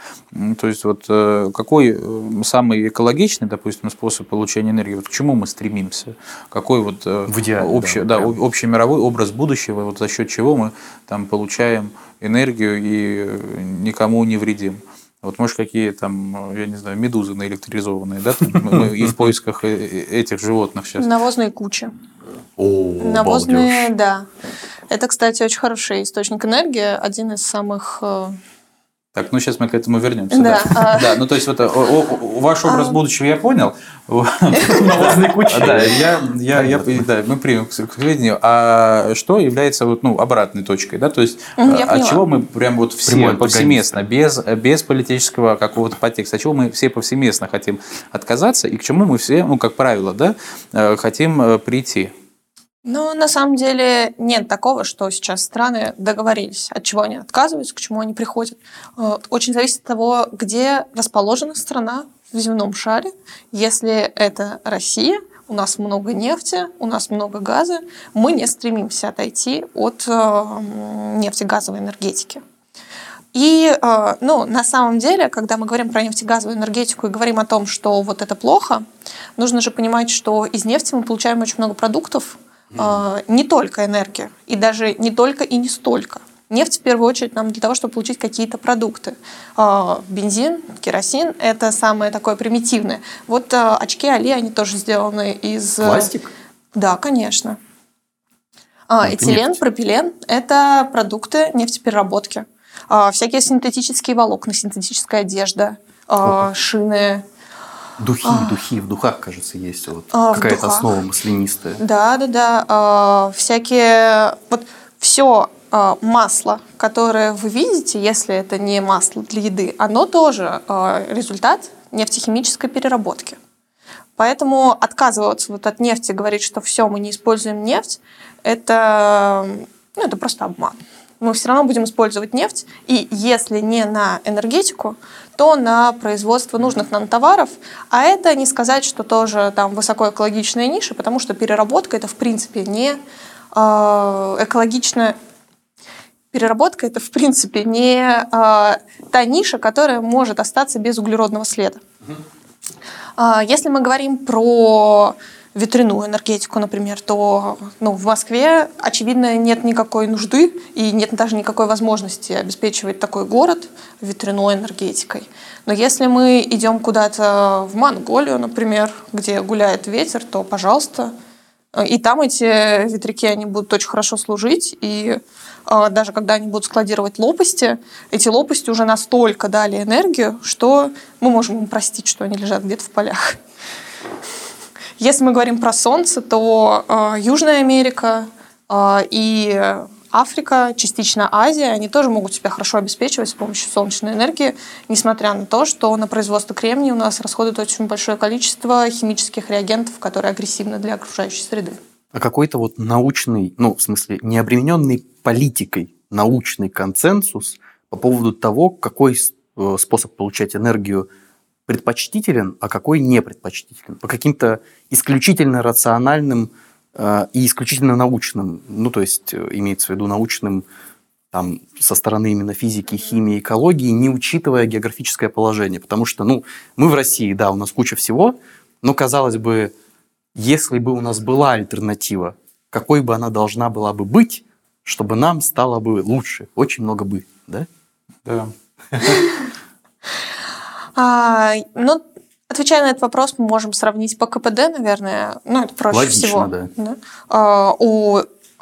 То есть вот э, какой э, самый экологичный, допустим, способ получения энергии, вот к чему мы стремимся, какой вот э, В идеале, общий, да, да, прям. общий мировой образ будущего, вот за счет чего мы там получаем энергию и никому не вредим. Вот, может, какие там, я не знаю, медузы наэлектризованные, да? там мы- и *laughs* в поисках э- э- этих животных сейчас. Навозные кучи. О, Навозные, балдеж. да. Это, кстати, очень хороший источник энергии, один из самых... э, Так, ну сейчас мы к этому вернемся. Да, Да, а- Да, ну то есть вот о- о- о- ваш образ А. будущего я понял. *laughs* Кучи. Да, я, я, да, мы примем к сведению. А что является вот, ну, обратной точкой, да? То есть я от чего мы прям вот все повсеместно, без, без политического какого-то подтекста, от чего мы все повсеместно хотим отказаться и к чему мы все, ну, как правило, да, э, хотим э, прийти? Ну, на самом деле нет такого, что сейчас страны договорились, от чего они отказываются, к чему они приходят. Э, Очень зависит от того, где расположена страна в земном шаре. Если это Россия, у нас много нефти, у нас много газа, мы не стремимся отойти от э, нефтегазовой энергетики. И, э, ну, на самом деле, когда мы говорим про нефтегазовую энергетику и говорим о том, что вот это плохо, нужно же понимать, что из нефти мы получаем очень много продуктов, э, не только энергию, и даже не только и не столько. Нефть в первую очередь нам для того, чтобы получить какие-то продукты. Э, бензин, керосин – это самое такое примитивное. Вот очки Али, они тоже сделаны из… Пластик? Да, конечно. А, этилен, нефть. пропилен – это продукты нефтепереработки. А, всякие синтетические волокна, синтетическая одежда, а, шины. Духи, а, духи, в духах, кажется, есть вот а, какая-то основа маслянистая. Да, да, да. А, всякие, вот все а, масло, которое вы видите, если это не масло для еды, оно тоже а, результат нефтехимической переработки. Поэтому отказываться вот от нефти, говорить, что все, мы не используем нефть, это, ну, это просто обман. Мы все равно будем использовать нефть, и если не на энергетику, то на производство нужных нам товаров, а это не сказать, что тоже там высокоэкологичная ниша, потому что переработка это в принципе не э, экологичная переработка это в принципе не э, та ниша, которая может остаться без углеродного следа. А, если мы говорим про ветряную энергетику, например, то ну, в Москве, очевидно, нет никакой нужды и нет даже никакой возможности обеспечивать такой город ветряной энергетикой. Но если мы идем куда-то в Монголию, например, где гуляет ветер, то, пожалуйста, и там эти ветряки, они будут очень хорошо служить, и а, даже когда они будут складировать лопасти, эти лопасти уже настолько дали энергию, что мы можем им простить, что они лежат где-то в полях. Если мы говорим про Солнце, то э, Южная Америка э, и Африка, частично Азия, они тоже могут себя хорошо обеспечивать с помощью солнечной энергии, несмотря на то, что на производство кремния у нас расходует очень большое количество химических реагентов, которые агрессивны для окружающей среды. А какой-то вот научный, ну, в смысле, не обремененный политикой научный консенсус по поводу того, какой э, способ получать энергию предпочтителен, а какой не предпочтителен. По каким-то исключительно рациональным э, и исключительно научным, ну, то есть э, имеется в виду научным там, со стороны именно физики, химии, экологии, не учитывая географическое положение. Потому что, ну, мы в России, да, у нас куча всего, но, казалось бы, если бы у нас была альтернатива, какой бы она должна была бы быть, чтобы нам стало бы лучше. Очень много бы, да? Да. А, ну, отвечая на этот вопрос, мы можем сравнить по КПД, наверное. Ну, это проще Логично, всего. да. да? А, у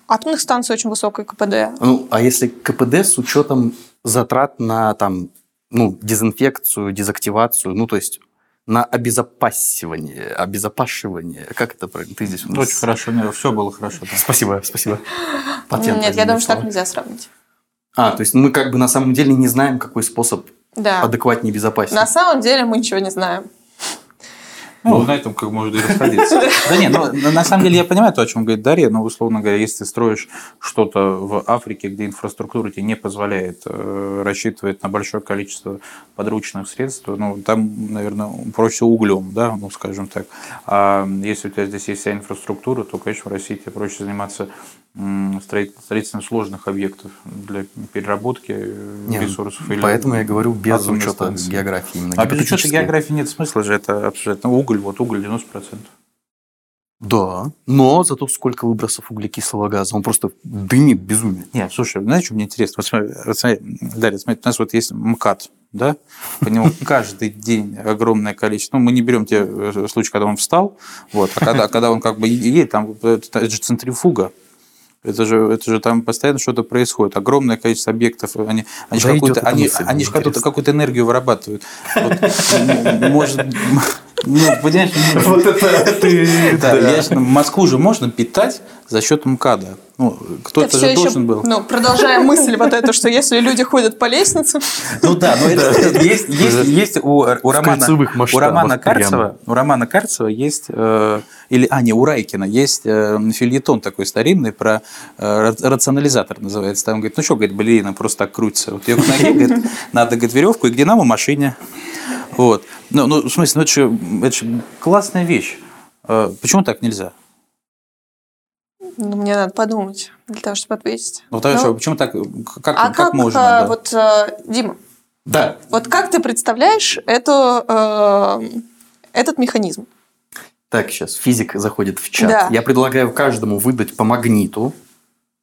атомных станций очень высокое КПД. Ну, а если КПД с учетом затрат на там, ну, дезинфекцию, дезактивацию, ну, то есть на обезопасивание, обезопашивание. Как это правильно? Ты здесь у нас... Очень хорошо, нет, все было хорошо. Да. Спасибо, спасибо. Патент Нет, я думаю, что так нельзя сравнить. А, то есть мы как бы на самом деле не знаем, какой способ да. адекватнее безопаснее. На самом деле мы ничего не знаем. Ну, на этом как можно и расходиться. Да нет, ну, на самом деле я понимаю то, о чем говорит Дарья, но, условно говоря, если ты строишь что-то в Африке, где инфраструктура тебе не позволяет э, рассчитывать на большое количество подручных средств, ну, там, наверное, проще углем, да, ну, скажем так. А если у тебя здесь есть вся инфраструктура, то, конечно, в России тебе проще заниматься строительством сложных объектов для переработки э, нет, ресурсов. Поэтому я говорю без учета станции. географии. Именно, а без учета географии нет смысла же, это абсолютно уголь, вот уголь 90%. Да, но зато сколько выбросов углекислого газа, он просто дымит безумие. Нет, слушай, знаешь, что мне интересно? Вот смотри, смотри, Дарья, смотри, у нас вот есть МКАД, да, по нему *laughs* каждый день огромное количество, ну, мы не берем те э, случаи, когда он встал, вот, а когда, когда он как бы едет, там это же центрифуга, это же, это же там постоянно что-то происходит. Огромное количество объектов. Они, они же какую-то, они, они какую-то, какую-то энергию вырабатывают. Вот, может, ну, понимаешь, *laughs* вот это ты. Да, ясно. Москву же можно питать за счет МКАДа. Ну, кто-то же должен еще, был. Ну, продолжая мысль вот эту, что если люди ходят по лестнице. *laughs* Ну да, но это есть, есть, есть у, у Романа, у Романа Карцева, у Романа Карцева есть, э, или, а, не, у Райкина есть э, фильетон такой старинный про э, рационализатор называется. Там говорит, ну что, говорит, балерина просто так крутится. Вот ее к ноге, говорит, надо, говорит, веревку и к динамо машине. Вот. Ну, ну, в смысле, ну, это же, это же классная вещь. Почему так нельзя? Ну, мне надо подумать для того, чтобы ответить. Ну, Ну, что, почему так? Как, а как, как, можно? а, да? вот, э, Дима, Да. вот как ты представляешь эту, э, этот механизм? Так, сейчас физик заходит в чат. Да. Я предлагаю каждому выдать по магниту.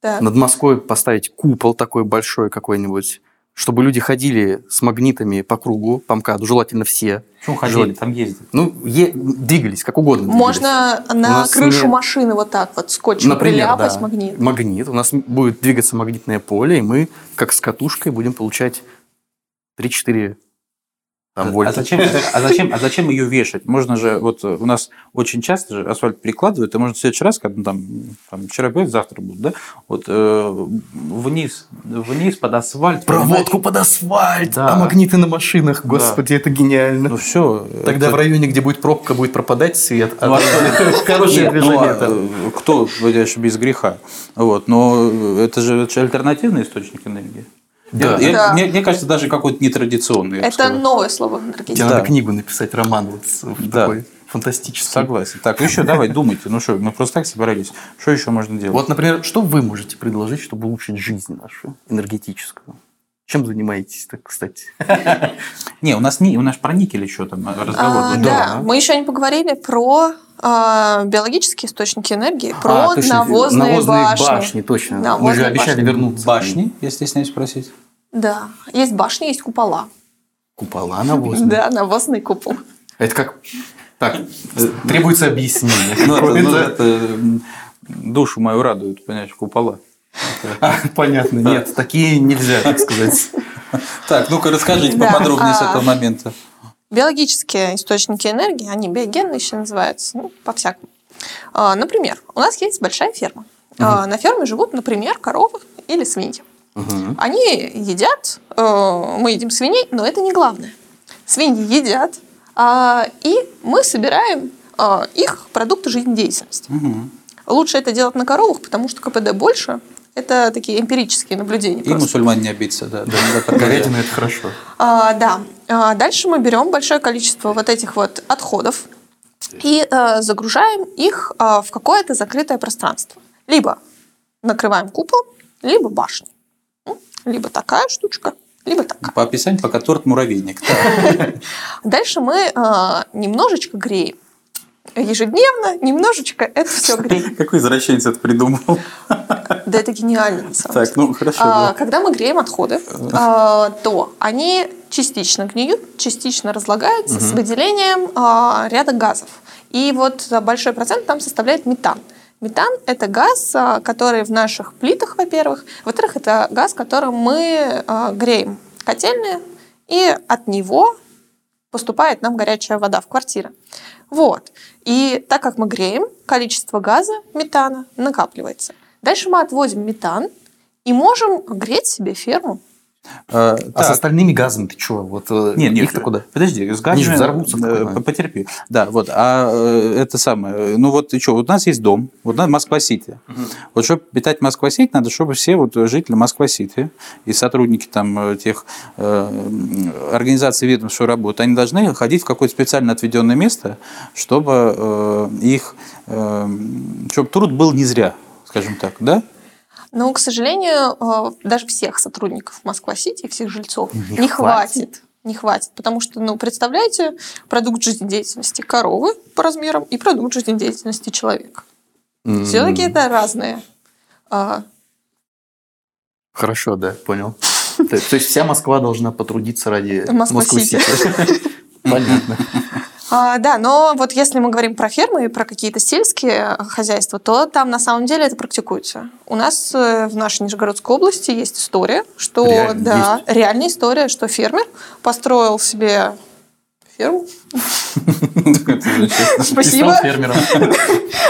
Да. Над Москвой поставить купол такой большой какой-нибудь, чтобы люди ходили с магнитами по кругу, по МКАДу, желательно все. Почему ходили, Желательно. там ездят? Ну, е- двигались, как угодно. двигались. Можно на крышу не- машины вот так вот скотчем Например, приляпать да, магнит. магнит. У нас будет двигаться магнитное поле, и мы, как с катушкой, будем получать 3-4 там, А вольта. зачем, а, зачем, а зачем ее вешать? Можно же, вот э, у нас очень часто же асфальт перекладывают, и можно в следующий раз, когда ну, там, там вчера будет, завтра будет, да, вот э, вниз, вниз под асфальт. Проводку под асфальт, Да. а магниты на машинах. Господи, это гениально. Ну все. Тогда в районе, где будет пробка, будет пропадать свет. а Ну, а *laughs* Хорошее ну, движение. а, там. э, кто, без греха. Вот, но это же, это же альтернативный источник энергии. Да. Я- Да. Мне, мне кажется, даже какой-то нетрадиционный. Это сказал. новое слово. Тебе Да. надо книгу написать, роман вот Да. такой фантастический. Согласен. Так, еще давай, думайте. Ну что, мы просто так собрались. Что еще можно делать? Вот, например, что вы можете предложить, чтобы улучшить жизнь нашу энергетическую? Чем занимаетесь-то, кстати? Не, у нас не, у нас про никель еще там разговор. А, да. Мы еще не поговорили про а, биологические источники энергии, про А, точно, навозные, башни. точно. Мы же обещали башни. вернуться. Башни, если стесняюсь спросить. Да, есть башни, есть купола. Купола навозные. Да, навозный купол. Это как... Так, требуется объяснение. Ну, ну, м, душу мою радует, понимаешь, купола. *laughs* Понятно, нет, такие нельзя, так сказать. *laughs* Так, ну-ка расскажите поподробнее с а, этого момента. Биологические источники энергии, они биогенные еще называются, ну, по-всякому. А, Например, у нас есть большая ферма. А, На ферме живут, например, коровы или свиньи. Они едят, э, мы едим свиней, но это не главное. Свиньи едят, и мы собираем их продукты жизнедеятельности. Лучше это делать на коровах, потому что КПД больше. Это такие эмпирические наблюдения. И просто. мусульман не обидится, да. Говядина – это хорошо. А, да. А, дальше мы берем большое количество вот этих вот отходов и э, загружаем их а, в какое-то закрытое пространство. Либо накрываем купол, либо башню. М? Либо такая штучка, либо такая. По описанию пока торт муравейник. *laughs* Дальше мы а, немножечко греем. Ежедневно, немножечко это все греем. Какой извращенец это придумал? *laughs* Да это гениально, на самом деле. Так, ну хорошо. А, да. Когда мы греем отходы, а, то они частично гниют, частично разлагаются с выделением а, ряда газов. И вот большой процент там составляет метан. Метан – это газ, который в наших плитах, во-первых. Во-вторых, это газ, которым мы греем котельные, и от него поступает нам горячая вода в квартиры. Вот. И так как мы греем, количество газа, метана, накапливается. Дальше мы отводим метан и можем греть себе ферму. А, А с остальными газами ты что? Вот э, Нет, нет, их-то куда? Подожди, с Они же газами... взорвутся в какой э. Потерпи. Да, вот, а э, это самое, ну вот и что, вот у нас есть дом, вот надо Москва-Сити. Вот чтобы питать Москва-Сити, надо, чтобы все вот жители Москва-Сити и сотрудники там э, тех э, организаций ведомств, что работают, они должны ходить в какое-то специально отведенное место, чтобы э, их, э, чтобы труд был не зря, скажем так, да? Но, к сожалению, э, даже всех сотрудников Москва-Сити, всех жильцов Не не, хватит. хватит. Не хватит, потому что, ну, представляете, продукт жизнедеятельности коровы по размерам и продукт жизнедеятельности человека. М, Все-таки это разные. а, Хорошо, да, понял. То есть вся Москва должна потрудиться ради. Москвы-Сити. *laughs* Понятно. А, да, но вот если мы говорим про фермы и про какие-то сельские э, хозяйства, то там на самом деле это практикуется. У нас э, в нашей Нижегородской области есть история, что Реально да, есть? реальная история, что фермер построил себе ферму. Спасибо. *laughs*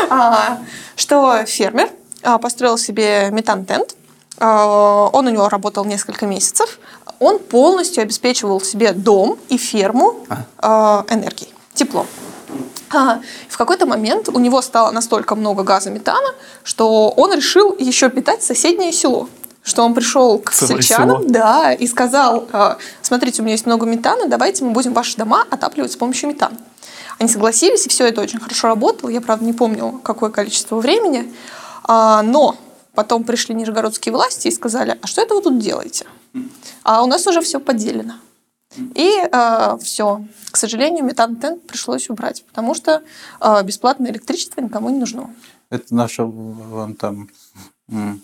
А, что фермер а, построил себе метан-тент. А, Он у него работал несколько месяцев. Он полностью обеспечивал себе дом и ферму энергией, теплом. А, В какой-то момент у него стало настолько много газа метана, что он решил еще питать соседнее село. Что он пришел к Целое сельчанам, село. да, и сказал, а, смотрите, у меня есть много метана, давайте мы будем ваши дома отапливать с помощью метана. Они согласились, и все это очень хорошо работало. Я, правда, не помню, какое количество времени. А, но потом пришли нижегородские власти и сказали, а что это вы тут делаете? А у нас уже все поделено. И э, все. К сожалению, метан-тент пришлось убрать, потому что э, бесплатное электричество никому не нужно. Это наша вон там... м.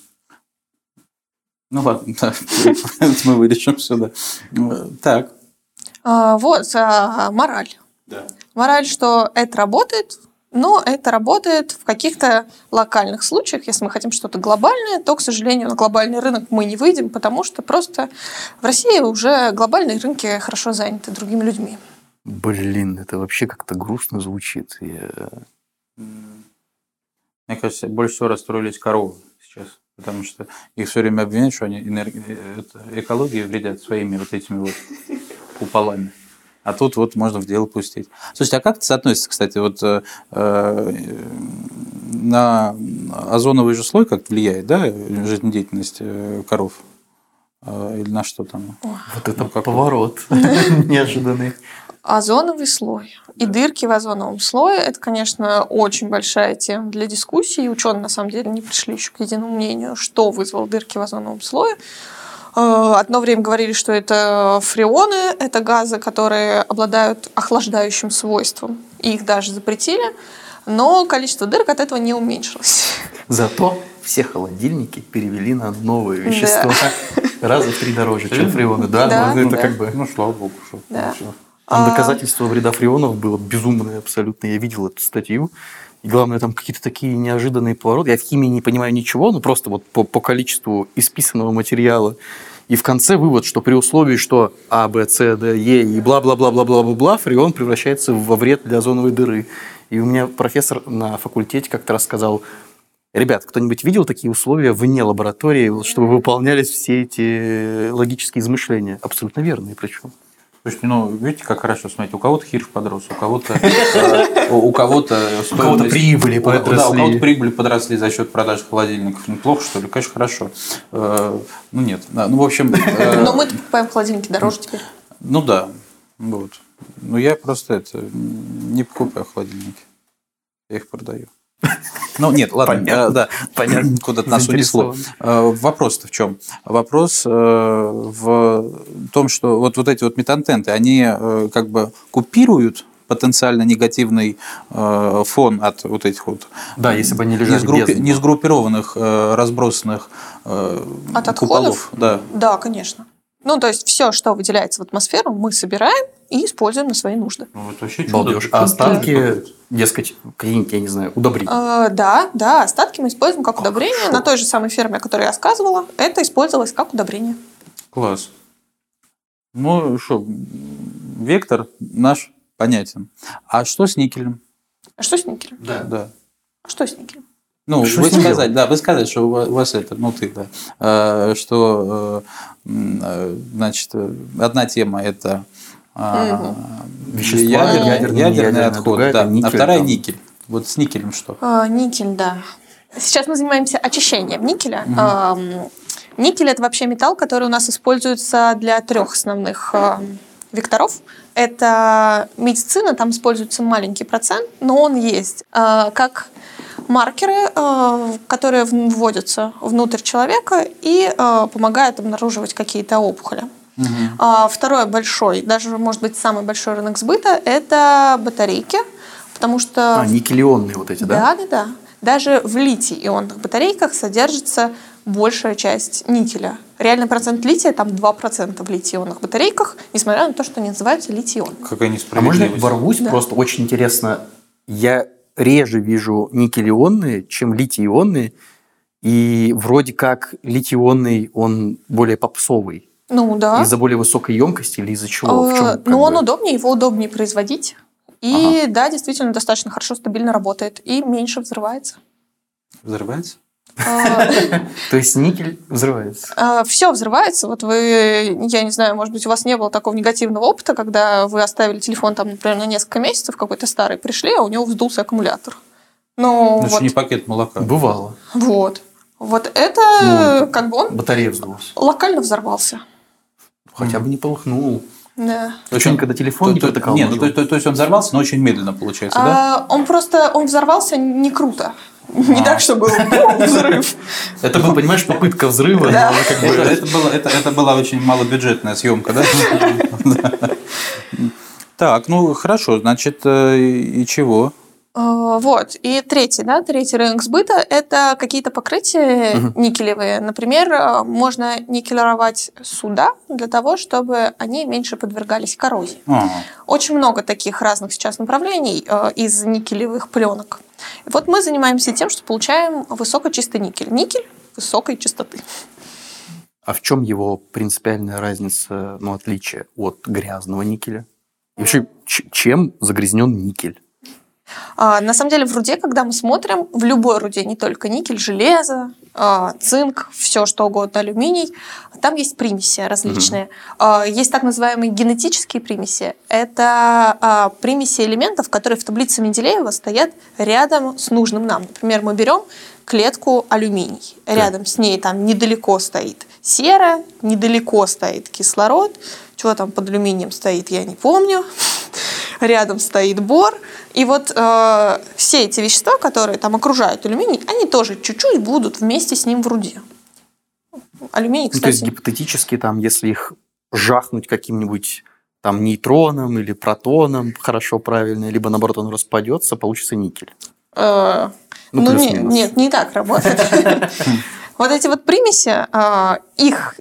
Ну ладно, да, *laughs* мы вырежем сюда. Так. А, вот, а, мораль. Да. Мораль, что это работает, но это работает в каких-то локальных случаях. Если мы хотим что-то глобальное, то, к сожалению, на глобальный рынок мы не выйдем, потому что просто в России уже глобальные рынки хорошо заняты другими людьми. Блин, это вообще как-то грустно звучит. Я- Мне кажется, больше всего расстроились коровы сейчас, потому что их все время обвиняют, что они энерги- э, экологии вредят своими вот этими вот куполами. А тут вот можно в дело пустить. Слушайте, а как это соотносится, кстати, вот э, э, на озоновый же слой как влияет, да, жизнедеятельность э, коров? А, Или на что там? Вот это Ну, как поворот *laughs* неожиданный. Озоновый слой и дырки в озоновом слое – это, конечно, очень большая тема для дискуссии. Ученые, на самом деле, не пришли еще к единому мнению, что вызвало дырки в озоновом слое. Э, Одно время говорили, что это фреоны, это газы, которые обладают охлаждающим свойством. И их даже запретили. Но количество дырок от этого не уменьшилось. Зато все холодильники перевели на новое вещество. Раза в три дороже, чем фреоны. Да, Да. ну, это Да. как бы... Ну, слава богу, что Да. Там А- доказательство вреда фреонов было безумное абсолютно. Я видел эту статью. И главное, там какие-то такие неожиданные повороты. Я в химии не понимаю ничего, но просто вот по, по количеству исписанного материала. И в конце вывод, что при условии, что А, Б, С, Д, Е и бла-бла-бла-бла-бла-бла, фреон превращается во вред для озоновой дыры. И у меня профессор на факультете как-то рассказал, Ребят, кто-нибудь видел такие условия вне лаборатории, чтобы выполнялись все эти логические измышления? Абсолютно верные причем. Слушайте, ну, видите, как хорошо, смотрите, у кого-то хирш подрос, у кого-то э, у кого-то У кого-то прибыли у- Да, у подросли. кого-то прибыли подросли за счет продаж холодильников. Неплохо, что ли? Конечно, хорошо. Э, Ну, нет. Ну, в общем, э, Но мы покупаем холодильники дороже теперь. ну да, вот. Ну, я просто это не покупаю холодильники. Я их продаю. Ну, нет, ладно, Понятно. э, да, Понятно. куда-то нас унесло. Э, Вопрос-то в чем? Вопрос э, в том, что вот, вот эти вот метантенты, они как бы купируют потенциально негативный э, фон от вот этих вот Да, если бы они лежали несгруппи- без... несгруппированных, э, разбросанных э, От куполов. отходов? Да. Да, конечно. Ну, то есть все, что выделяется в атмосферу, мы собираем и используем на свои нужды. Ну, это вообще чудо- Балдеж. А остатки, дескать, какие-нибудь, я не знаю, удобрения. Э, да, да, остатки мы используем как удобрение. На той же самой ферме, о которой я рассказывала, это использовалось как удобрение. Класс. Ну что, вектор наш понятен. А что с никелем? А что с никелем? Да. Да. А что с никелем? Ну, Что вы сказать, да, вы сказали, что у вас- это, ну ты, да, э, что, э, э, значит, э, одна тема это а, Вещества, ядерный, ядерные, ядерный неядерные отход, дуга, да, а никель вторая там. никель. Вот с никелем что? А, никель, да. Сейчас мы занимаемся очищением никеля. Ам, Никель это вообще металл, который у нас используется для трех основных ам, векторов. Это медицина, там используется маленький процент, но он есть. А, Как маркеры, а, которые вводятся внутрь человека и а, помогают обнаруживать какие-то опухоли. А Второй большой, даже может быть самый большой рынок сбыта, это батарейки, потому что А, никелионные вот эти, да? да, да, да. Даже в литий-ионных батарейках содержится большая часть никеля. Реальный процент лития там 2% в литий-ионных батарейках, несмотря на то, что они называются литий-ионными. Какая А можно я несправедливость. ворвусь? Да. Просто очень интересно. Я реже вижу никелионные, чем литий-ионные. И вроде как литий-ионный, он более попсовый. Ну да. Из-за более высокой емкости или из-за чего? В Э, чем, Ну, он бы? удобнее, его удобнее производить. И да, действительно, достаточно хорошо, стабильно работает. И меньше взрывается. Взрывается? То есть никель взрывается. Все взрывается. Вот вы, я не знаю, может быть, у вас не было такого негативного опыта, когда вы оставили телефон там, например, на несколько месяцев, какой-то старый, пришли, а у него вздулся аккумулятор. Ну, это вот, не пакет молока. Бывало. вот. Вот это Ну, как бы он Батарея вздулась. локально взорвался. Хотя бы не полыхнул. Да. То есть он когда телефон не То- то- протыкал Нет, ну, то, то- то есть он взорвался, но очень медленно получается, да? А, он просто, он взорвался не круто. Не А. так, чтобы бум, взрыв. *laughs* Это был, понимаешь, попытка взрыва. Да. как бы- Это, это было- это- это была очень малобюджетная съемка, да? *laughs* *laughs* Да. Так, ну хорошо, значит, э, и чего? А, Вот. И третий, да, третий рынок сбыта – это какие-то покрытия Мгм. никелевые. Например, а, можно никелировать суда для того, чтобы они меньше подвергались коррозии. А, Очень много таких разных сейчас направлений э, из никелевых пленок. Вот мы занимаемся тем, что получаем высокочистый никель. Никель высокой чистоты. А в чем его принципиальная разница, ну, отличие от грязного никеля? И вообще, чем загрязнен никель? А, на самом деле в руде, когда мы смотрим, в любой руде, не только никель, железо, а, цинк, все что угодно, алюминий, там есть примеси различные. А, есть так называемые генетические примеси. Это а, примеси элементов, которые в таблице Менделеева стоят рядом с нужным нам. Например, мы берем клетку алюминий. Рядом с ней там недалеко стоит сера, недалеко стоит кислород. Чего там под алюминием стоит, я не помню. *laughs* Рядом стоит бор. И вот э, все эти вещества, которые там окружают алюминий, они тоже чуть-чуть будут вместе с ним в руде. Алюминий, Ну, то есть кстати, гипотетически, там, если их жахнуть каким-нибудь там нейтроном или протоном, хорошо, правильно, либо наоборот он распадется, получится никель. э, Ну, ну, не- нет, не так работает. *laughs* Вот эти вот примеси, э, их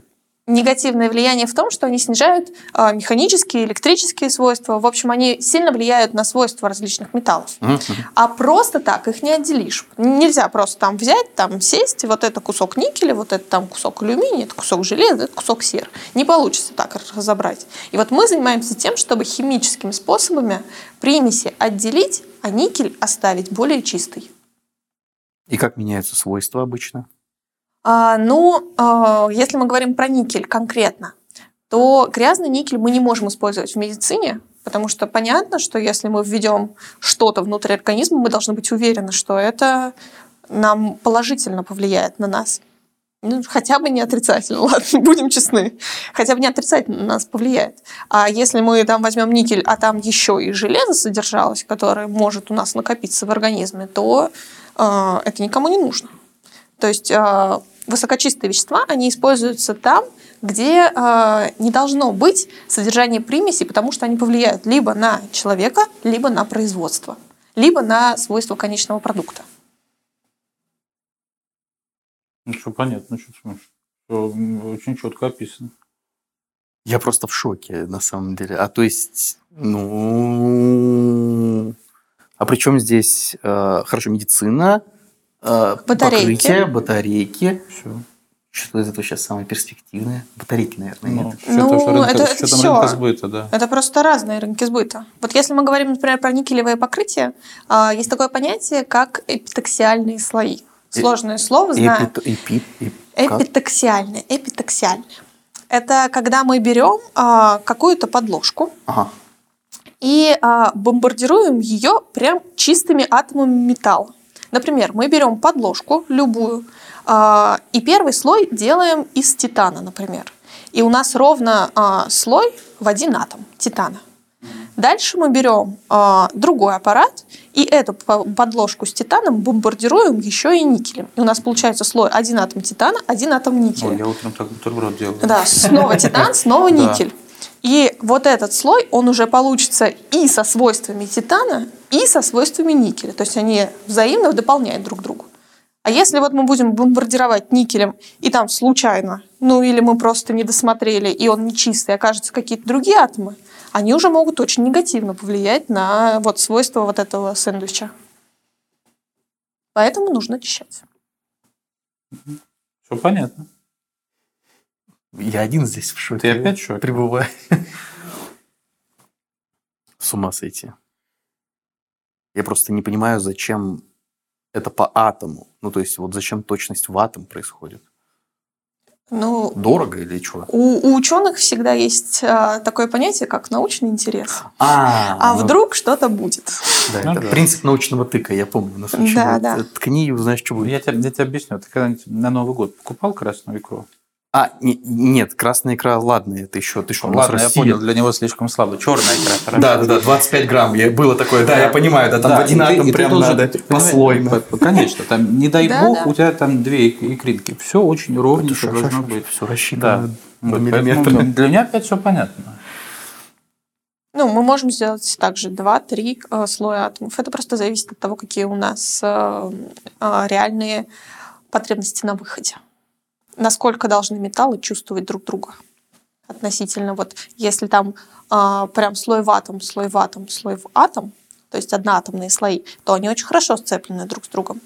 негативное влияние в том, что они снижают э, механические, электрические свойства. В общем, они сильно влияют на свойства различных металлов. Мгм. А просто так их не отделишь. Нельзя просто там взять, там сесть, вот это кусок никеля, вот это там кусок алюминия, это кусок железа, это кусок серы. Не получится так разобрать. И вот мы занимаемся тем, чтобы химическими способами примеси отделить, а никель оставить более чистый. И как меняются свойства обычно? А, ну, а, если мы говорим про никель конкретно, то грязный никель мы не можем использовать в медицине, потому что понятно, что если мы введем что-то внутрь организма, мы должны быть уверены, что это нам положительно повлияет на нас. Ну, хотя бы не отрицательно, *laughs* ладно, будем честны. Хотя бы не отрицательно на нас повлияет. А если мы там возьмем никель, а там еще и железо содержалось, которое может у нас накопиться в организме, то э, это никому не нужно. То есть э, высокочистые вещества, они используются там, где э, не должно быть содержания примесей, потому что они повлияют либо на человека, либо на производство, либо на свойства конечного продукта. Ну, что понятно, что м, Очень четко описано. Я просто в шоке, на самом деле. А то есть, ну... А при чем здесь, э, хорошо, медицина, Батарейки. покрытие, батарейки. Все. Что из этого сейчас самое перспективное? Батарейки, наверное, Ну, нет? Ну, то, что рынка, это- это всё. рынка сбыта, да. Это просто разные рынки сбыта. Вот если мы говорим, например, про никелевое покрытие, а, есть такое понятие, как эпитаксиальные слои. Сложное слово, знаю. Эпит- эпит- эп- как? Эпитаксиальные, эпитаксиальные. Это когда мы берем а, какую-то подложку Ага. и а, бомбардируем ее прям чистыми атомами металла. Например, мы берем подложку любую а, и первый слой делаем из титана, например. И у нас ровно а, слой в один атом титана. Дальше мы берем а, другой аппарат и эту по- подложку с титаном бомбардируем еще и никелем. И у нас получается слой один атом титана, один атом никеля. Ой, я утром так бутерброд делал. Да, снова титан, снова *laughs* никель. И вот этот слой, он уже получится и со свойствами титана, и со свойствами никеля. То есть они взаимно дополняют друг друга. А если вот мы будем бомбардировать никелем, и там случайно, ну или мы просто не досмотрели, и он нечистый, окажутся какие-то другие атомы, они уже могут очень негативно повлиять на вот свойства вот этого сэндвича. Поэтому нужно очищать. Все понятно. Я один здесь в шоке. Ты опять в шоке? Пребываю. *laughs* С ума сойти. Я просто не понимаю, зачем это по атому. Ну, то есть, вот зачем точность в атом происходит? Ну, Дорого или что? у, у ученых всегда есть а, такое понятие, как научный интерес. А, А ну, вдруг что-то будет? Да, Ну это да. принцип научного тыка, я помню. На случай, Да, да. Ткни и узнаешь, что Ну, будет. Я тебе, я тебе объясню. Ты когда-нибудь на Новый год покупал красную икру? А, не- нет, красная икра, ладно, это еще, ты что, у нас Ладно, я Россия. понял, для него слишком слабо. Черная икра, хорошо. Да, да, да, 25 грамм, я, было такое, да, я понимаю, да, там Да, в один атом прям должен- надо послойно. Конечно, там, не дай Да, бог, да. у тебя там две ик- икринки. Все очень ровненько должно быть. Все рассчитано Да. поэтому для меня опять все понятно. Ну, мы можем сделать также 2-3 э, слоя атомов. Это просто зависит от того, какие у нас э, э, реальные потребности на выходе. Насколько должны металлы чувствовать друг друга относительно вот, если там э, прям слой в атом, слой в атом, слой в атом, то есть одноатомные слои, то они очень хорошо сцеплены друг с другом.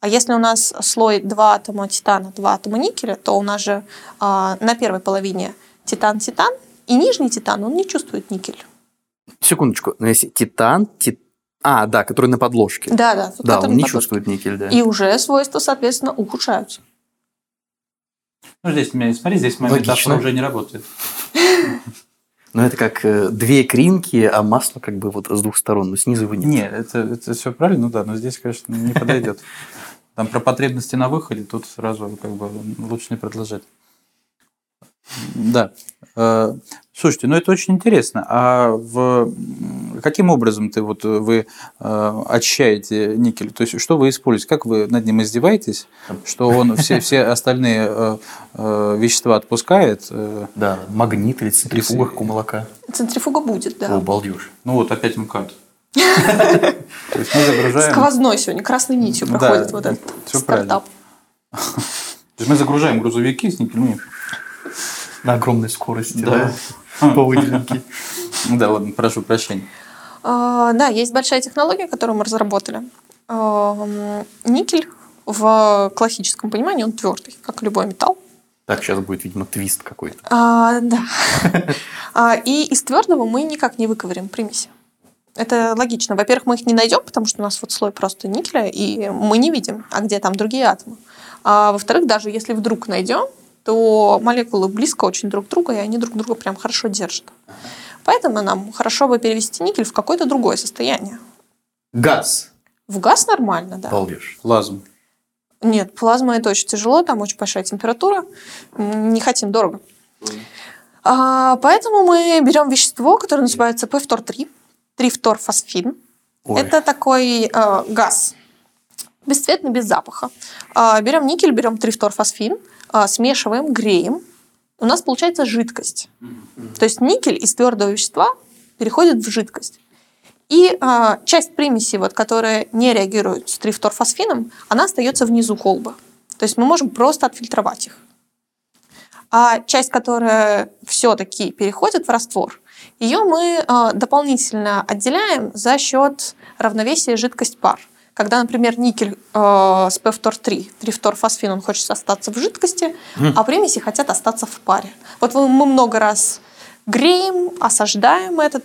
А если у нас слой 2 атома титана, 2 атома никеля, то у нас же а, на первой половине титан-титан, и нижний титан, он не чувствует никель. Секундочку, но если титан, тит... А, да, который на подложке. Да, да. Да, он не подложке. чувствует никель, да. И уже свойства, соответственно, ухудшаются. Ну, здесь, меня- смотри, здесь моя Логично. метафора уже не работает. *laughs* Но это как э, две икринки, а масло как бы вот с двух сторон, но снизу и вниз. Нет, это, это все правильно, ну да, но здесь, конечно, не подойдет. Там про потребности на выходе тут сразу как бы лучше не продолжать. Да. Э, Слушайте, ну это очень интересно. А в каким образом ты вот вы э, очищаете никель? То есть что вы используете? Как вы над ним издеваетесь, что он все, все остальные э, э, вещества отпускает? э, Да, магнит или центрифуга, как у молока. Центрифуга будет, да. О, балдеж. Ну вот опять МКАД. *laughs* То есть мы загружаем... Сквозной сегодня, красной нитью проходит вот этот стартап. То есть мы загружаем грузовики с никелем. На огромной скорости, Да. да, по выделенке. Ну да, ладно, прошу прощения. А, да, есть большая технология, которую мы разработали. Ам, Никель в классическом понимании, он твердый, как любой металл. Так, сейчас будет, видимо, твист какой-то. А, да. А, и из твердого мы никак не выковырим примеси. Это логично. Во-первых, мы их не найдем, потому что у нас вот слой просто никеля, и мы не видим, а где там другие атомы. А во-вторых, даже если вдруг найдем, то молекулы близко очень друг к другу, и они друг друга прям хорошо держат. Поэтому нам хорошо бы перевести никель в какое-то другое состояние. Газ. В газ нормально, да. Балдеж. Плазм. Нет, плазма это очень тяжело, там очень большая температура. Не хотим дорого. А, поэтому мы берем вещество, которое называется P-фтор-3, трифторфосфин. Это такой э, газ, бесцветный, без запаха. А, берем никель, берем трифторфосфин, а, смешиваем, греем. У нас получается жидкость. То есть никель из твердого вещества переходит в жидкость. И а, часть примесей, вот, которая не реагирует с трифторфосфином, она остается внизу колбы. То есть мы можем просто отфильтровать их. А часть, которая все-таки переходит в раствор, ее мы дополнительно отделяем за счет равновесия жидкость-пар. Когда, например, никель э, с P-фтор-3, трифторфосфин, он хочет остаться в жидкости, а примеси хотят остаться в паре. Вот мы много раз греем, осаждаем этот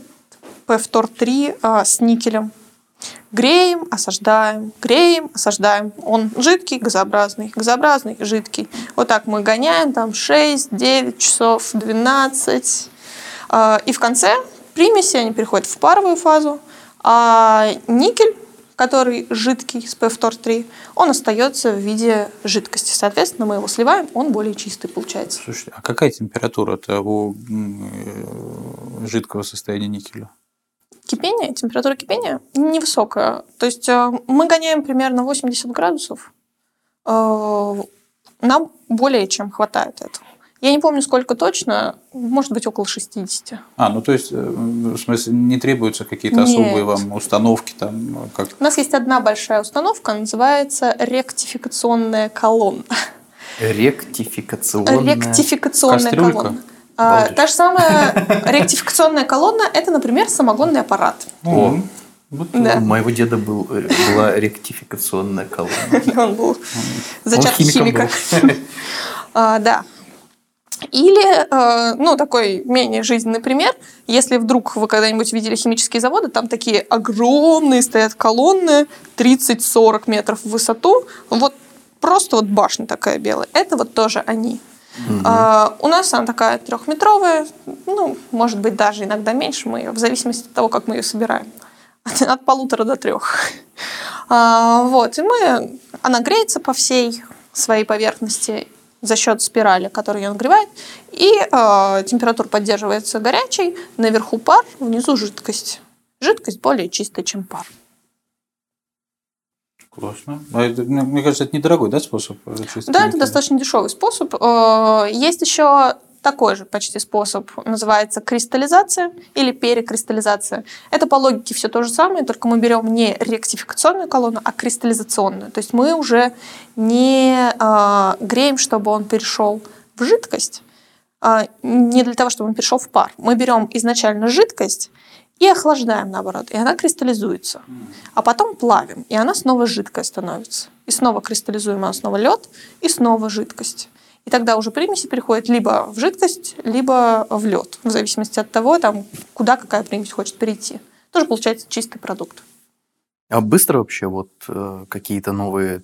P-фтор-3 э, с никелем. Греем, осаждаем, греем, осаждаем. Он жидкий, газообразный, газообразный, жидкий. Вот так мы гоняем там 6, 9 часов, 12. А, И в конце примеси, они переходят в паровую фазу, а никель, который жидкий с P-фтор-3, он остается в виде жидкости. Соответственно, мы его сливаем, он более чистый получается. Слушайте, а какая температура-то у м, э, жидкого состояния никеля? Кипение, температура кипения невысокая. То есть э, мы гоняем примерно 80 градусов. Э, Нам более чем хватает этого. Я не помню, сколько точно, может быть, около 60. А, ну то есть, э, в смысле, не требуются какие-то особые вам установки там, как У нас есть одна большая установка, называется ректификационная колонна. Ректификационная. Ректификационная Кастрюлька? колонна. А, Балдеж. та же самая ректификационная колонна – это, например, самогонный аппарат. О. Вот, Да. У моего деда был, э, была ректификационная колонна. *laughs* Он был зачат Он химиком химика. был. *laughs* А, Да. Или, э, ну, такой менее жизненный пример, если вдруг вы когда-нибудь видели химические заводы, там такие огромные стоят колонны, 30-40 метров в высоту, вот просто вот башня такая белая. Это вот тоже они. А, у нас она такая трехметровая, ну, может быть, даже иногда меньше, мы ее, в зависимости от того, как мы ее собираем, от, от полутора до трех. А, вот, и мы, она греется по всей своей поверхности, за счет спирали, которую ее нагревает, и э, температура поддерживается горячей, наверху пар, внизу жидкость. Жидкость более чистая, чем пар. Классно. А это, мне кажется, это недорогой, да, способ? э, чистки Да, это достаточно дешевый способ. Э, Есть еще такой же почти способ, называется кристаллизация или перекристаллизация. Это по логике все то же самое, только мы берем не ректификационную колонну, а кристаллизационную. То есть мы уже не э, греем, чтобы он перешел в жидкость, а, не для того, чтобы он перешел в пар. Мы берем изначально жидкость и охлаждаем, наоборот, и она кристаллизуется. А потом плавим, и она снова жидкая становится. И снова кристаллизуем, она снова лед, и снова жидкость. И тогда уже примеси переходят либо в жидкость, либо в лед, в зависимости от того, там, куда какая примесь хочет перейти. Тоже получается чистый продукт. А быстро вообще вот э, какие-то новые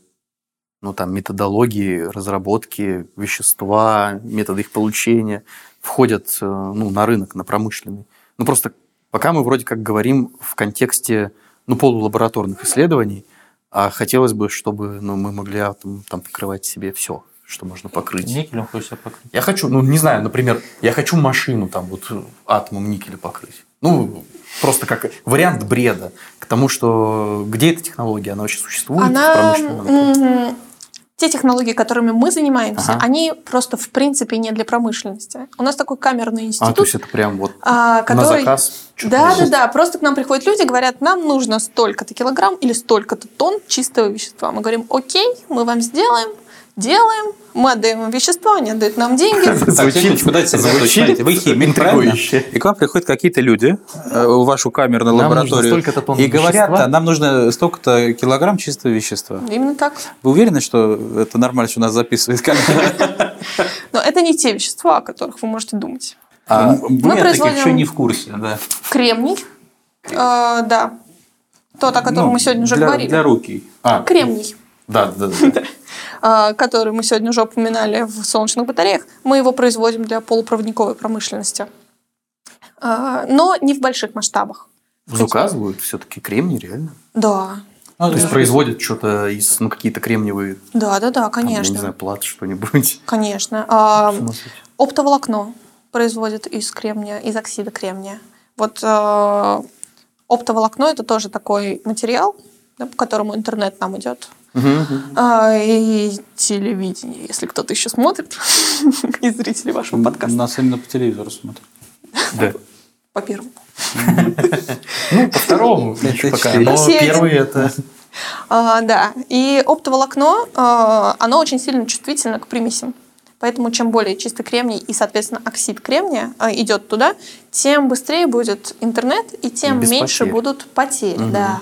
ну, там, методологии, разработки, вещества, методы их получения входят э, ну, на рынок, на промышленный? Ну, просто пока мы вроде как говорим в контексте ну, полулабораторных исследований, а хотелось бы, чтобы ну, мы могли атом, там покрывать себе все, что можно покрыть. Никелем хочется покрыть. Я хочу, ну, не знаю, например, я хочу машину там вот атомом никеля покрыть. Ну, просто как вариант бреда к тому, что где эта технология, она вообще существует в Она, промышленном те технологии, которыми мы занимаемся, Ага. они просто в принципе не для промышленности. У нас такой камерный А, институт, то есть это прям вот а, на который... заказ? что-то Да, да, да. Просто к нам приходят люди, говорят, нам нужно столько-то килограмм или столько-то тонн чистого вещества. Мы говорим, окей, мы вам сделаем, делаем, мы отдаем им вещество, они отдают нам деньги. *laughs* Звучит- звучит Вы химик, правильно? И к вам приходят какие-то люди э, в вашу камерную Нам лабораторию и говорят, вещества. «А нам нужно столько-то килограмм чистого вещества. Именно так. Вы уверены, что это нормально, что нас записывает камера? *laughs* *laughs* Но это не те вещества, о которых вы можете думать. А Мы Вы таких еще не в курсе, да. Кремний, э, да, тот, о котором Ну, мы сегодня уже для- говорили. Для руки. А, Кремний. Да, да, да. *laughs* а, который мы сегодня уже упоминали в солнечных батареях, мы его производим для полупроводниковой промышленности. А, Но не в больших масштабах. Заказывают все-таки кремний, реально. Да, Ну, То есть производят что-то из, ну, какие-то кремниевые, да, да, да, там, я конечно. не знаю, платы, что-нибудь. *laughs* Конечно. А. Оптоволокно производят из кремния, из оксида кремния. Вот э, оптоволокно это тоже такой материал, да, по которому интернет нам идет. Мгм. А, и телевидение, если кто-то еще смотрит, *laughs* из зрителей вашего подкаста. Нас именно по телевизору смотрят. Да. По первому. Ну, по второму еще пока. Но первый это... А, да, и оптоволокно, а, оно очень сильно чувствительно к примесям. Поэтому чем более чистый кремний и, соответственно, оксид кремния а, идет туда, тем быстрее будет интернет и тем без меньше потерь. будут потери. Да.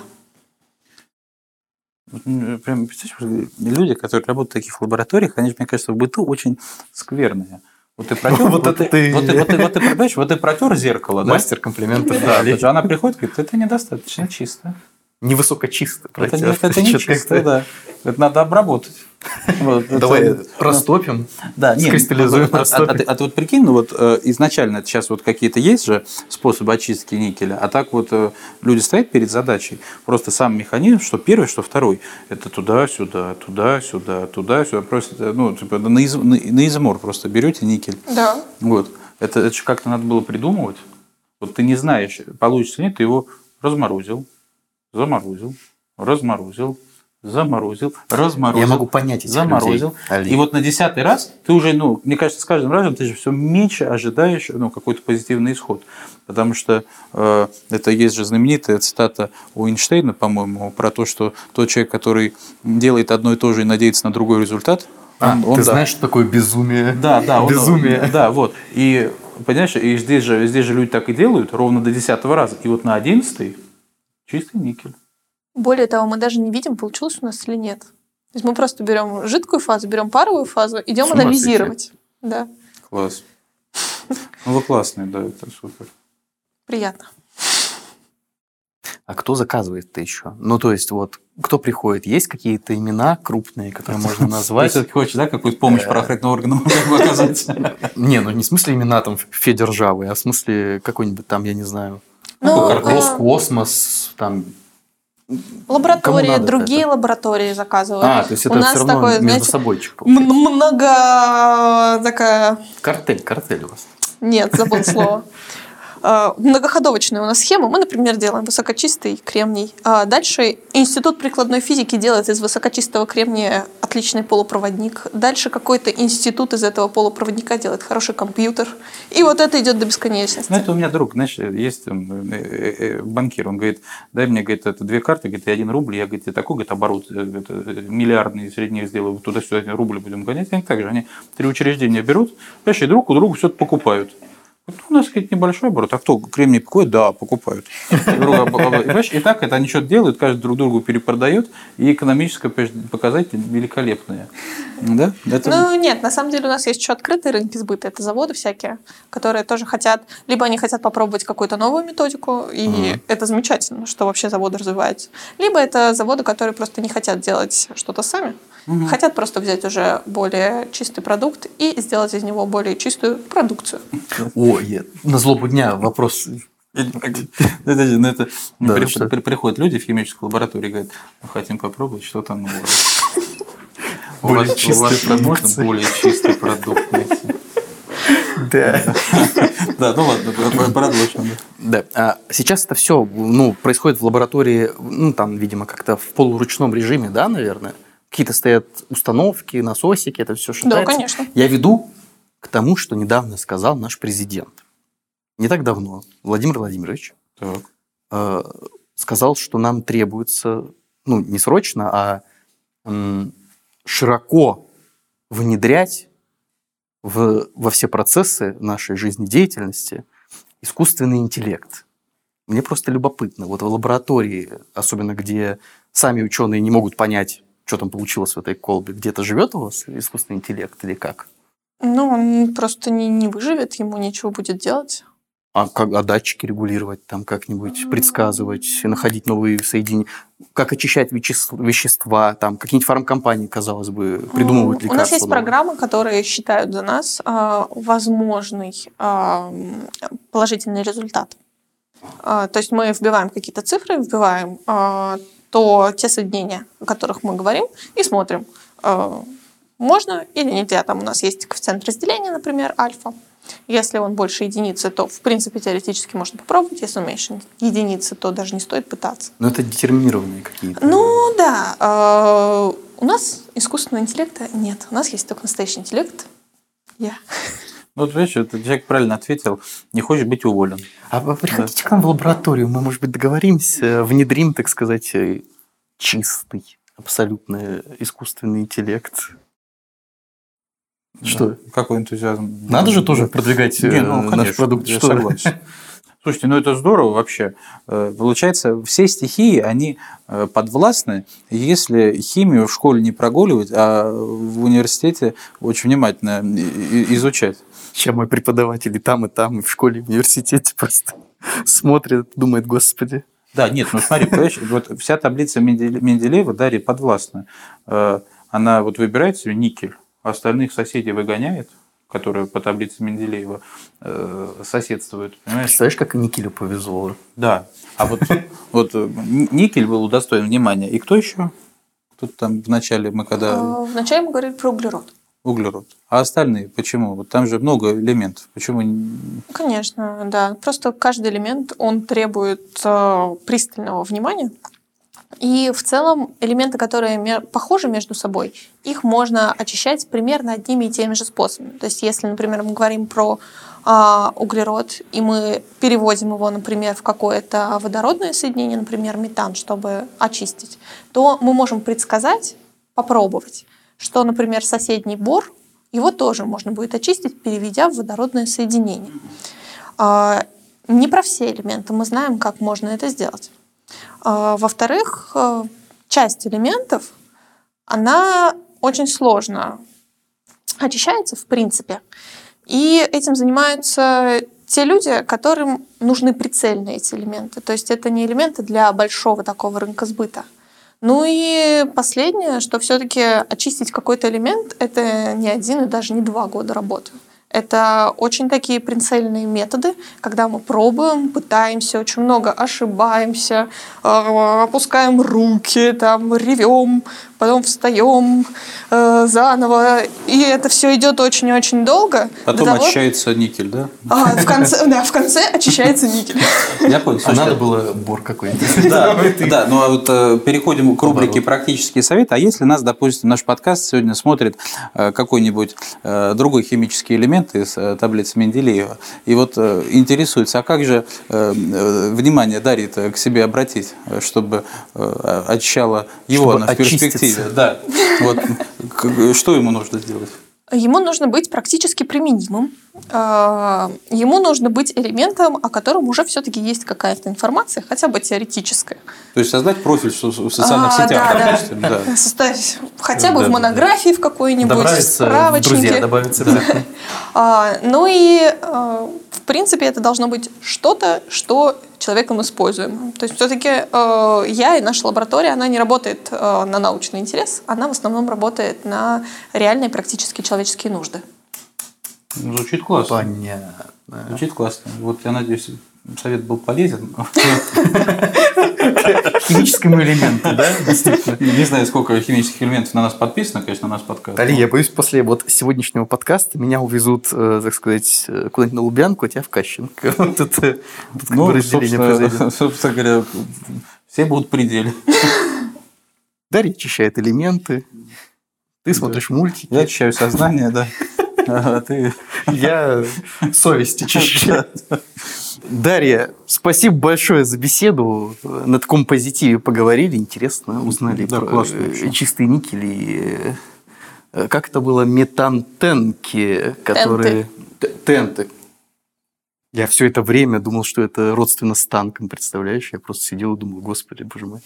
М, Прям, представляешь, люди, которые работают в таких лабораториях, они, же, мне кажется, в быту очень скверные. Вот ты протер, *laughs* Вот это ты. Вот ты, вот ты, вот ты, вот ты протер зеркало, да? Мастер комплиментов. Да, она приходит и говорит, это недостаточно чисто. Невысокочисто. Это, не- протер. это не чисто, да. Это надо обработать. *laughs* Вот, это- Давай ну, растопим. Да, нет, скристаллизуем, а, а- растопим. а ты- а ты вот прикинь, ну вот э, изначально это сейчас вот какие-то есть же способы очистки никеля, а так вот э, люди стоят перед задачей, просто сам механизм, что первый, что второй, это туда-сюда, туда-сюда, туда-сюда, просто, э, ну, типа, на, из- на, на измор просто берете никель, Да. вот, это, это же как-то надо было придумывать, вот ты не знаешь, получится или нет, ты его разморозил, заморозил, разморозил, заморозил, разморозил. Я могу понять этих заморозил. людей. И вот на десятый раз ты уже, ну, мне кажется, с каждым разом ты же все меньше ожидаешь ну, какой-то позитивный исход. Потому что э, это есть же знаменитая цитата у Эйнштейна, по-моему, про то, что тот человек, который делает одно и то же и надеется на другой результат, А, он, он, ты да, знаешь, что такое безумие? да, да, он- Безумие. да, вот. И понимаешь, и здесь же, здесь же люди так и делают ровно до десятого раза. И вот на одиннадцатый чистый никель. Более того, мы даже не видим, получилось у нас или нет. То есть мы просто берем жидкую фазу, берем паровую фазу, идем С ума анализировать. Да, Класс. Ну, вы классные, да, это супер. приятно. А кто заказывает-то еще? Ну, то есть, вот, кто приходит? Есть какие-то имена крупные, которые можно *laughs* Ты назвать? все-таки хочешь, да, какую-то помощь правоохранительным органам *laughs* оказать? Не, ну не в смысле имена там Федержавы, а в смысле какой-нибудь там, я не знаю, Ну, Ро- Роскосмос, там, Лаборатории, надо другие это? лаборатории заказывают. А, то есть это У нас все равно такое, между знаете, получается. много такая Картель, картель у вас. Нет, забыл слово. *laughs* Э, Многоходовочная у нас схема. Мы, например, делаем высокочистый кремний. А Дальше Институт прикладной физики делает из высокочистого кремния отличный полупроводник. Дальше какой-то институт из этого полупроводника делает хороший компьютер. И вот это идет до бесконечности. Ну, это у меня друг, знаешь, есть э, э, банкир, он говорит, дай мне, говорит, это две карты, говорит, и один рубль, я, говорит, такой, говорит, оборот э, миллиардный среди них сделаю, туда-сюда рубль будем гонять, они так же, они три учреждения берут, знаешь, друг у друга все это покупают. Вот у нас, говорит, небольшой оборот, а кто кремний покупает? Да, покупают. И, так это они что-то делают, каждый друг другу перепродает, и экономическое показатели великолепные. Да? Это... Ну, нет, на самом деле у нас есть еще открытые рынки сбыта. Это заводы всякие, которые тоже хотят, либо они хотят попробовать какую-то новую методику, и это замечательно, что вообще заводы развиваются. Либо это заводы, которые просто не хотят делать что-то сами, хотят просто взять уже более чистый продукт и сделать из него более чистую продукцию. О, я- на злобу дня вопрос. Подожди, ну это Да, при- что? при- приходят люди в химическую лабораторию и говорят, мы хотим попробовать что-то новое. У Более вас, у вас можно более чистый продукт найти? Да. *laughs* Да, ну ладно, про- продолжим. Да. А сейчас это все ну, происходит в лаборатории, ну, там, видимо, как-то в полуручном режиме, да, наверное? Какие-то стоят установки, насосики, это все считается. конечно. Я веду к тому, что недавно сказал наш президент. Не так давно Владимир Владимирович Так. э, сказал, что нам требуется, ну, не срочно, а широко внедрять в, во все процессы нашей жизнедеятельности искусственный интеллект. Мне просто любопытно. Вот в лаборатории, особенно где сами ученые не могут понять, что там получилось в этой колбе, где-то живет у вас искусственный интеллект или как? Ну, он просто не, не выживет, ему нечего будет делать. А, как, а датчики регулировать, там как-нибудь предсказывать, находить новые соединения, как очищать вещес- вещества, там какие-нибудь фармкомпании, казалось бы, придумывают М, лекарства. У нас есть программы, которые считают за нас а, возможный м, положительный результат. А, то есть мы вбиваем какие-то цифры, вбиваем а, то те соединения, о которых мы говорим, и смотрим, можно или нельзя. Там у нас есть коэффициент разделения, например, альфа. Если он больше единицы, то, в принципе, теоретически можно попробовать. Если он меньше единицы, то даже не стоит пытаться. Но это детерминированные какие-то. Ну да, э, у нас искусственного интеллекта нет. У нас есть только настоящий интеллект. Я. Ну, вот, видишь, этот человек правильно ответил, не хочешь быть уволен. А вы приходите к нам в лабораторию, мы, может быть, договоримся, внедрим, так сказать, э, чистый, абсолютно искусственный интеллект. Что? Да. Какой энтузиазм. Надо же тоже продвигать Не, э, ну, наш конечно, продукт. я что согласен. *laughs* Слушайте, ну это здорово вообще. Э, Получается, все стихии, они э, подвластны, если химию в школе не прогуливать, а в университете очень внимательно изучать. Сейчас мой преподаватель и там, и там, и в школе, и в университете просто *laughs* смотрит, думает, господи. Да, нет, ну смотри, понимаешь, вот вся таблица Менделе- Менделеева, Дарья, подвластна. Э, Она вот выбирает себе никель, остальных соседей выгоняет, которые по таблице Менделеева э, соседствуют, понимаешь? Представляешь, как Никелю повезло. Да. А вот, вот э, никель был удостоен внимания. И кто еще? Тут там вначале мы когда Э, Вначале мы говорили про углерод. углерод. А остальные почему? Вот там же много элементов. Почему? не- Конечно, да. Просто каждый элемент, он требует э, пристального внимания. И в целом элементы, которые похожи между собой, их можно очищать примерно одними и теми же способами. То есть если, например, мы говорим про а, углерод, и мы переводим его, например, в какое-то водородное соединение, например, метан, чтобы очистить, то мы можем предсказать, попробовать, что, например, соседний бор, его тоже можно будет очистить, переведя в водородное соединение. А, Не про все элементы мы знаем, как можно это сделать. А, Во-вторых, э, часть элементов, она очень сложно очищается, в принципе. И этим занимаются те люди, которым нужны прицельные эти элементы. То есть это не элементы для большого такого рынка сбыта. Ну и последнее, что все-таки очистить какой-то элемент, это не один и даже не два года работы. Это очень такие прицельные методы, когда мы пробуем, пытаемся, очень много ошибаемся, э, опускаем руки, там, ревем, потом встаем э, заново. И это все идет очень-очень долго. Потом того... очищается никель, да? А, в конце, да, в конце очищается никель. Я понял. А надо было бор какой-нибудь. Да, *laughs* да, ну а вот э, переходим к рубрике «Практические советы». А если нас, допустим, наш подкаст сегодня смотрит э, какой-нибудь другой химический элемент, элементы из э, таблицы Менделеева. И вот э, интересуется, а как же э, внимание дарит к себе обратить, чтобы очищало его чтобы в перспективе? Да. Вот, что ему нужно сделать? Ему нужно быть практически применимым. А, ему нужно быть элементом, о котором уже все-таки есть какая-то информация, хотя бы теоретическая. То есть создать профиль в социальных а, сетях, да, допустим. Да. Да. Составить хотя бы да, в монографии да. в какой-нибудь, в справочнике. Друзья добавиться. А, ну и а, в принципе это должно быть что-то, что человеком используем. То есть все-таки э, я и наша лаборатория, она не работает э, на научный интерес, она в основном работает на реальные практические человеческие нужды. Ну, звучит классно. Понятно. Звучит классно. Вот я надеюсь, совет был полезен. *laughs* Химическому элементу, да? Действительно. Не знаю, сколько химических элементов на нас подписано, конечно, на нас подкаст. Али, я боюсь, после вот сегодняшнего подкаста меня увезут, э, так сказать, э, куда-нибудь на Лубянку, а тебя в Кащенко. *laughs* Вот это ну, разделение *laughs* Собственно говоря, все будут пределе. Дарья очищает элементы. Ты смотришь мультики. Я очищаю сознание, да. *laughs* А ты... Я совесть очищаю. Дарья, спасибо большое за беседу. На таком позитиве поговорили, интересно, узнали да, про классно, э, чистый никель и э, как это было метантенки, которые тенты. тенты. Я все это время думал, что это родственно с танком, представляешь? Я просто сидел и думал, господи, боже мой.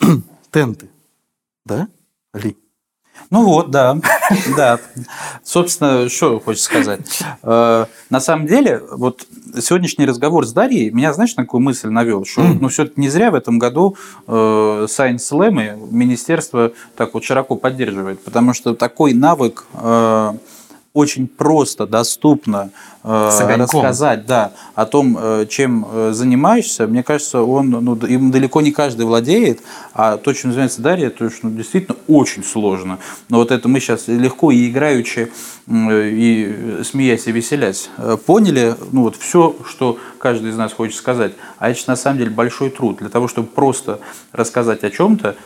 *clears throat* Тенты, да, Ли? Ну вот, да, *laughs* да. Собственно, что хочется сказать. Э, на самом деле, вот сегодняшний разговор с Дарьей меня, знаешь, на какую мысль навел, что ну, все-таки не зря в этом году э, Science Slam министерство так вот широко поддерживает, потому что такой навык э, очень просто, доступно рассказать да, о том, э, чем э, занимаешься, мне кажется, он, ну, им далеко не каждый владеет, а то, чем занимается Дарья, то что ну, действительно очень сложно. Но вот это мы сейчас легко и играючи, и смеясь и веселясь, поняли ну, вот все, что каждый из нас хочет сказать. А это на самом деле большой труд для того, чтобы просто рассказать о чем-то,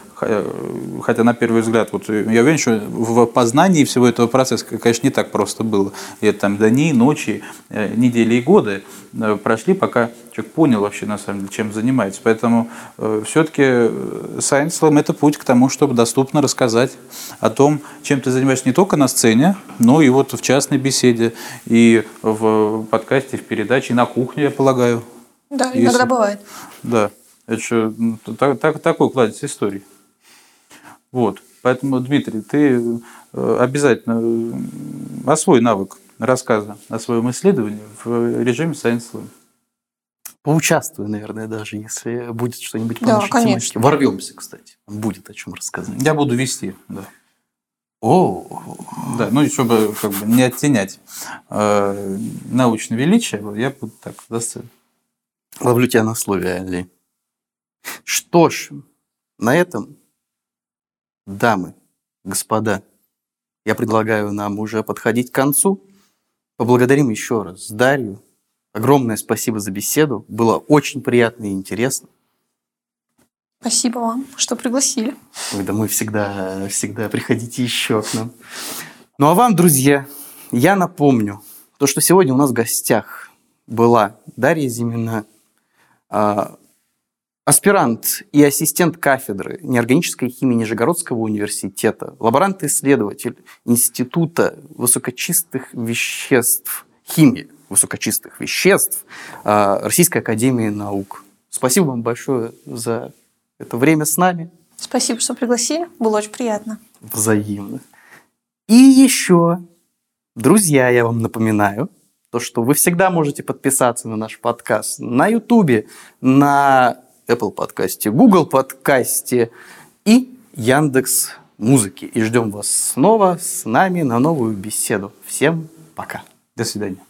хотя на первый взгляд, вот я уверен, что в познании всего этого процесса, конечно, не так просто было. И это там дни, ночи, э, недели и годы э, прошли, пока человек понял вообще, на самом деле, чем занимается. Поэтому э, все-таки Science Slam – это путь к тому, чтобы доступно рассказать о том, чем ты занимаешься не только на сцене, но и вот в частной беседе, и в подкасте, в передаче, и на кухне, я полагаю. Да, Если... иногда бывает. Да. Это что, так, так, такой кладезь истории. Вот. Поэтому, Дмитрий, ты э, обязательно э, освой навык рассказа о своем исследовании в режиме Science Slam. Поучаствую, наверное, даже, если будет что-нибудь по да, нашей конечно. тематике. Ворвемся, кстати. Будет о чем рассказать. Я буду вести, да. О, да, ну и чтобы как бы не оттенять э, научное величие, я буду так за Ловлю тебя на слове, Али. Что ж, на этом дамы, господа, я предлагаю нам уже подходить к концу. Поблагодарим еще раз Дарью. Огромное спасибо за беседу. Было очень приятно и интересно. Спасибо вам, что пригласили. Вы домой всегда, всегда приходите еще к нам. Ну а вам, друзья, я напомню, то, что сегодня у нас в гостях была Дарья Зимина, а, аспирант и ассистент кафедры неорганической химии Нижегородского университета, лаборант-исследователь Института высокочистых веществ, химии высокочистых веществ а, Российской Академии Наук. Спасибо вам большое за это время с нами. Спасибо, что пригласили. Было очень приятно. Взаимно. И еще, друзья, я вам напоминаю, то, что вы всегда можете подписаться на наш подкаст на YouTube, на Apple подкасте, Google подкасте и Яндекс Музыки. И ждем вас снова с нами на новую беседу. Всем пока! До свидания.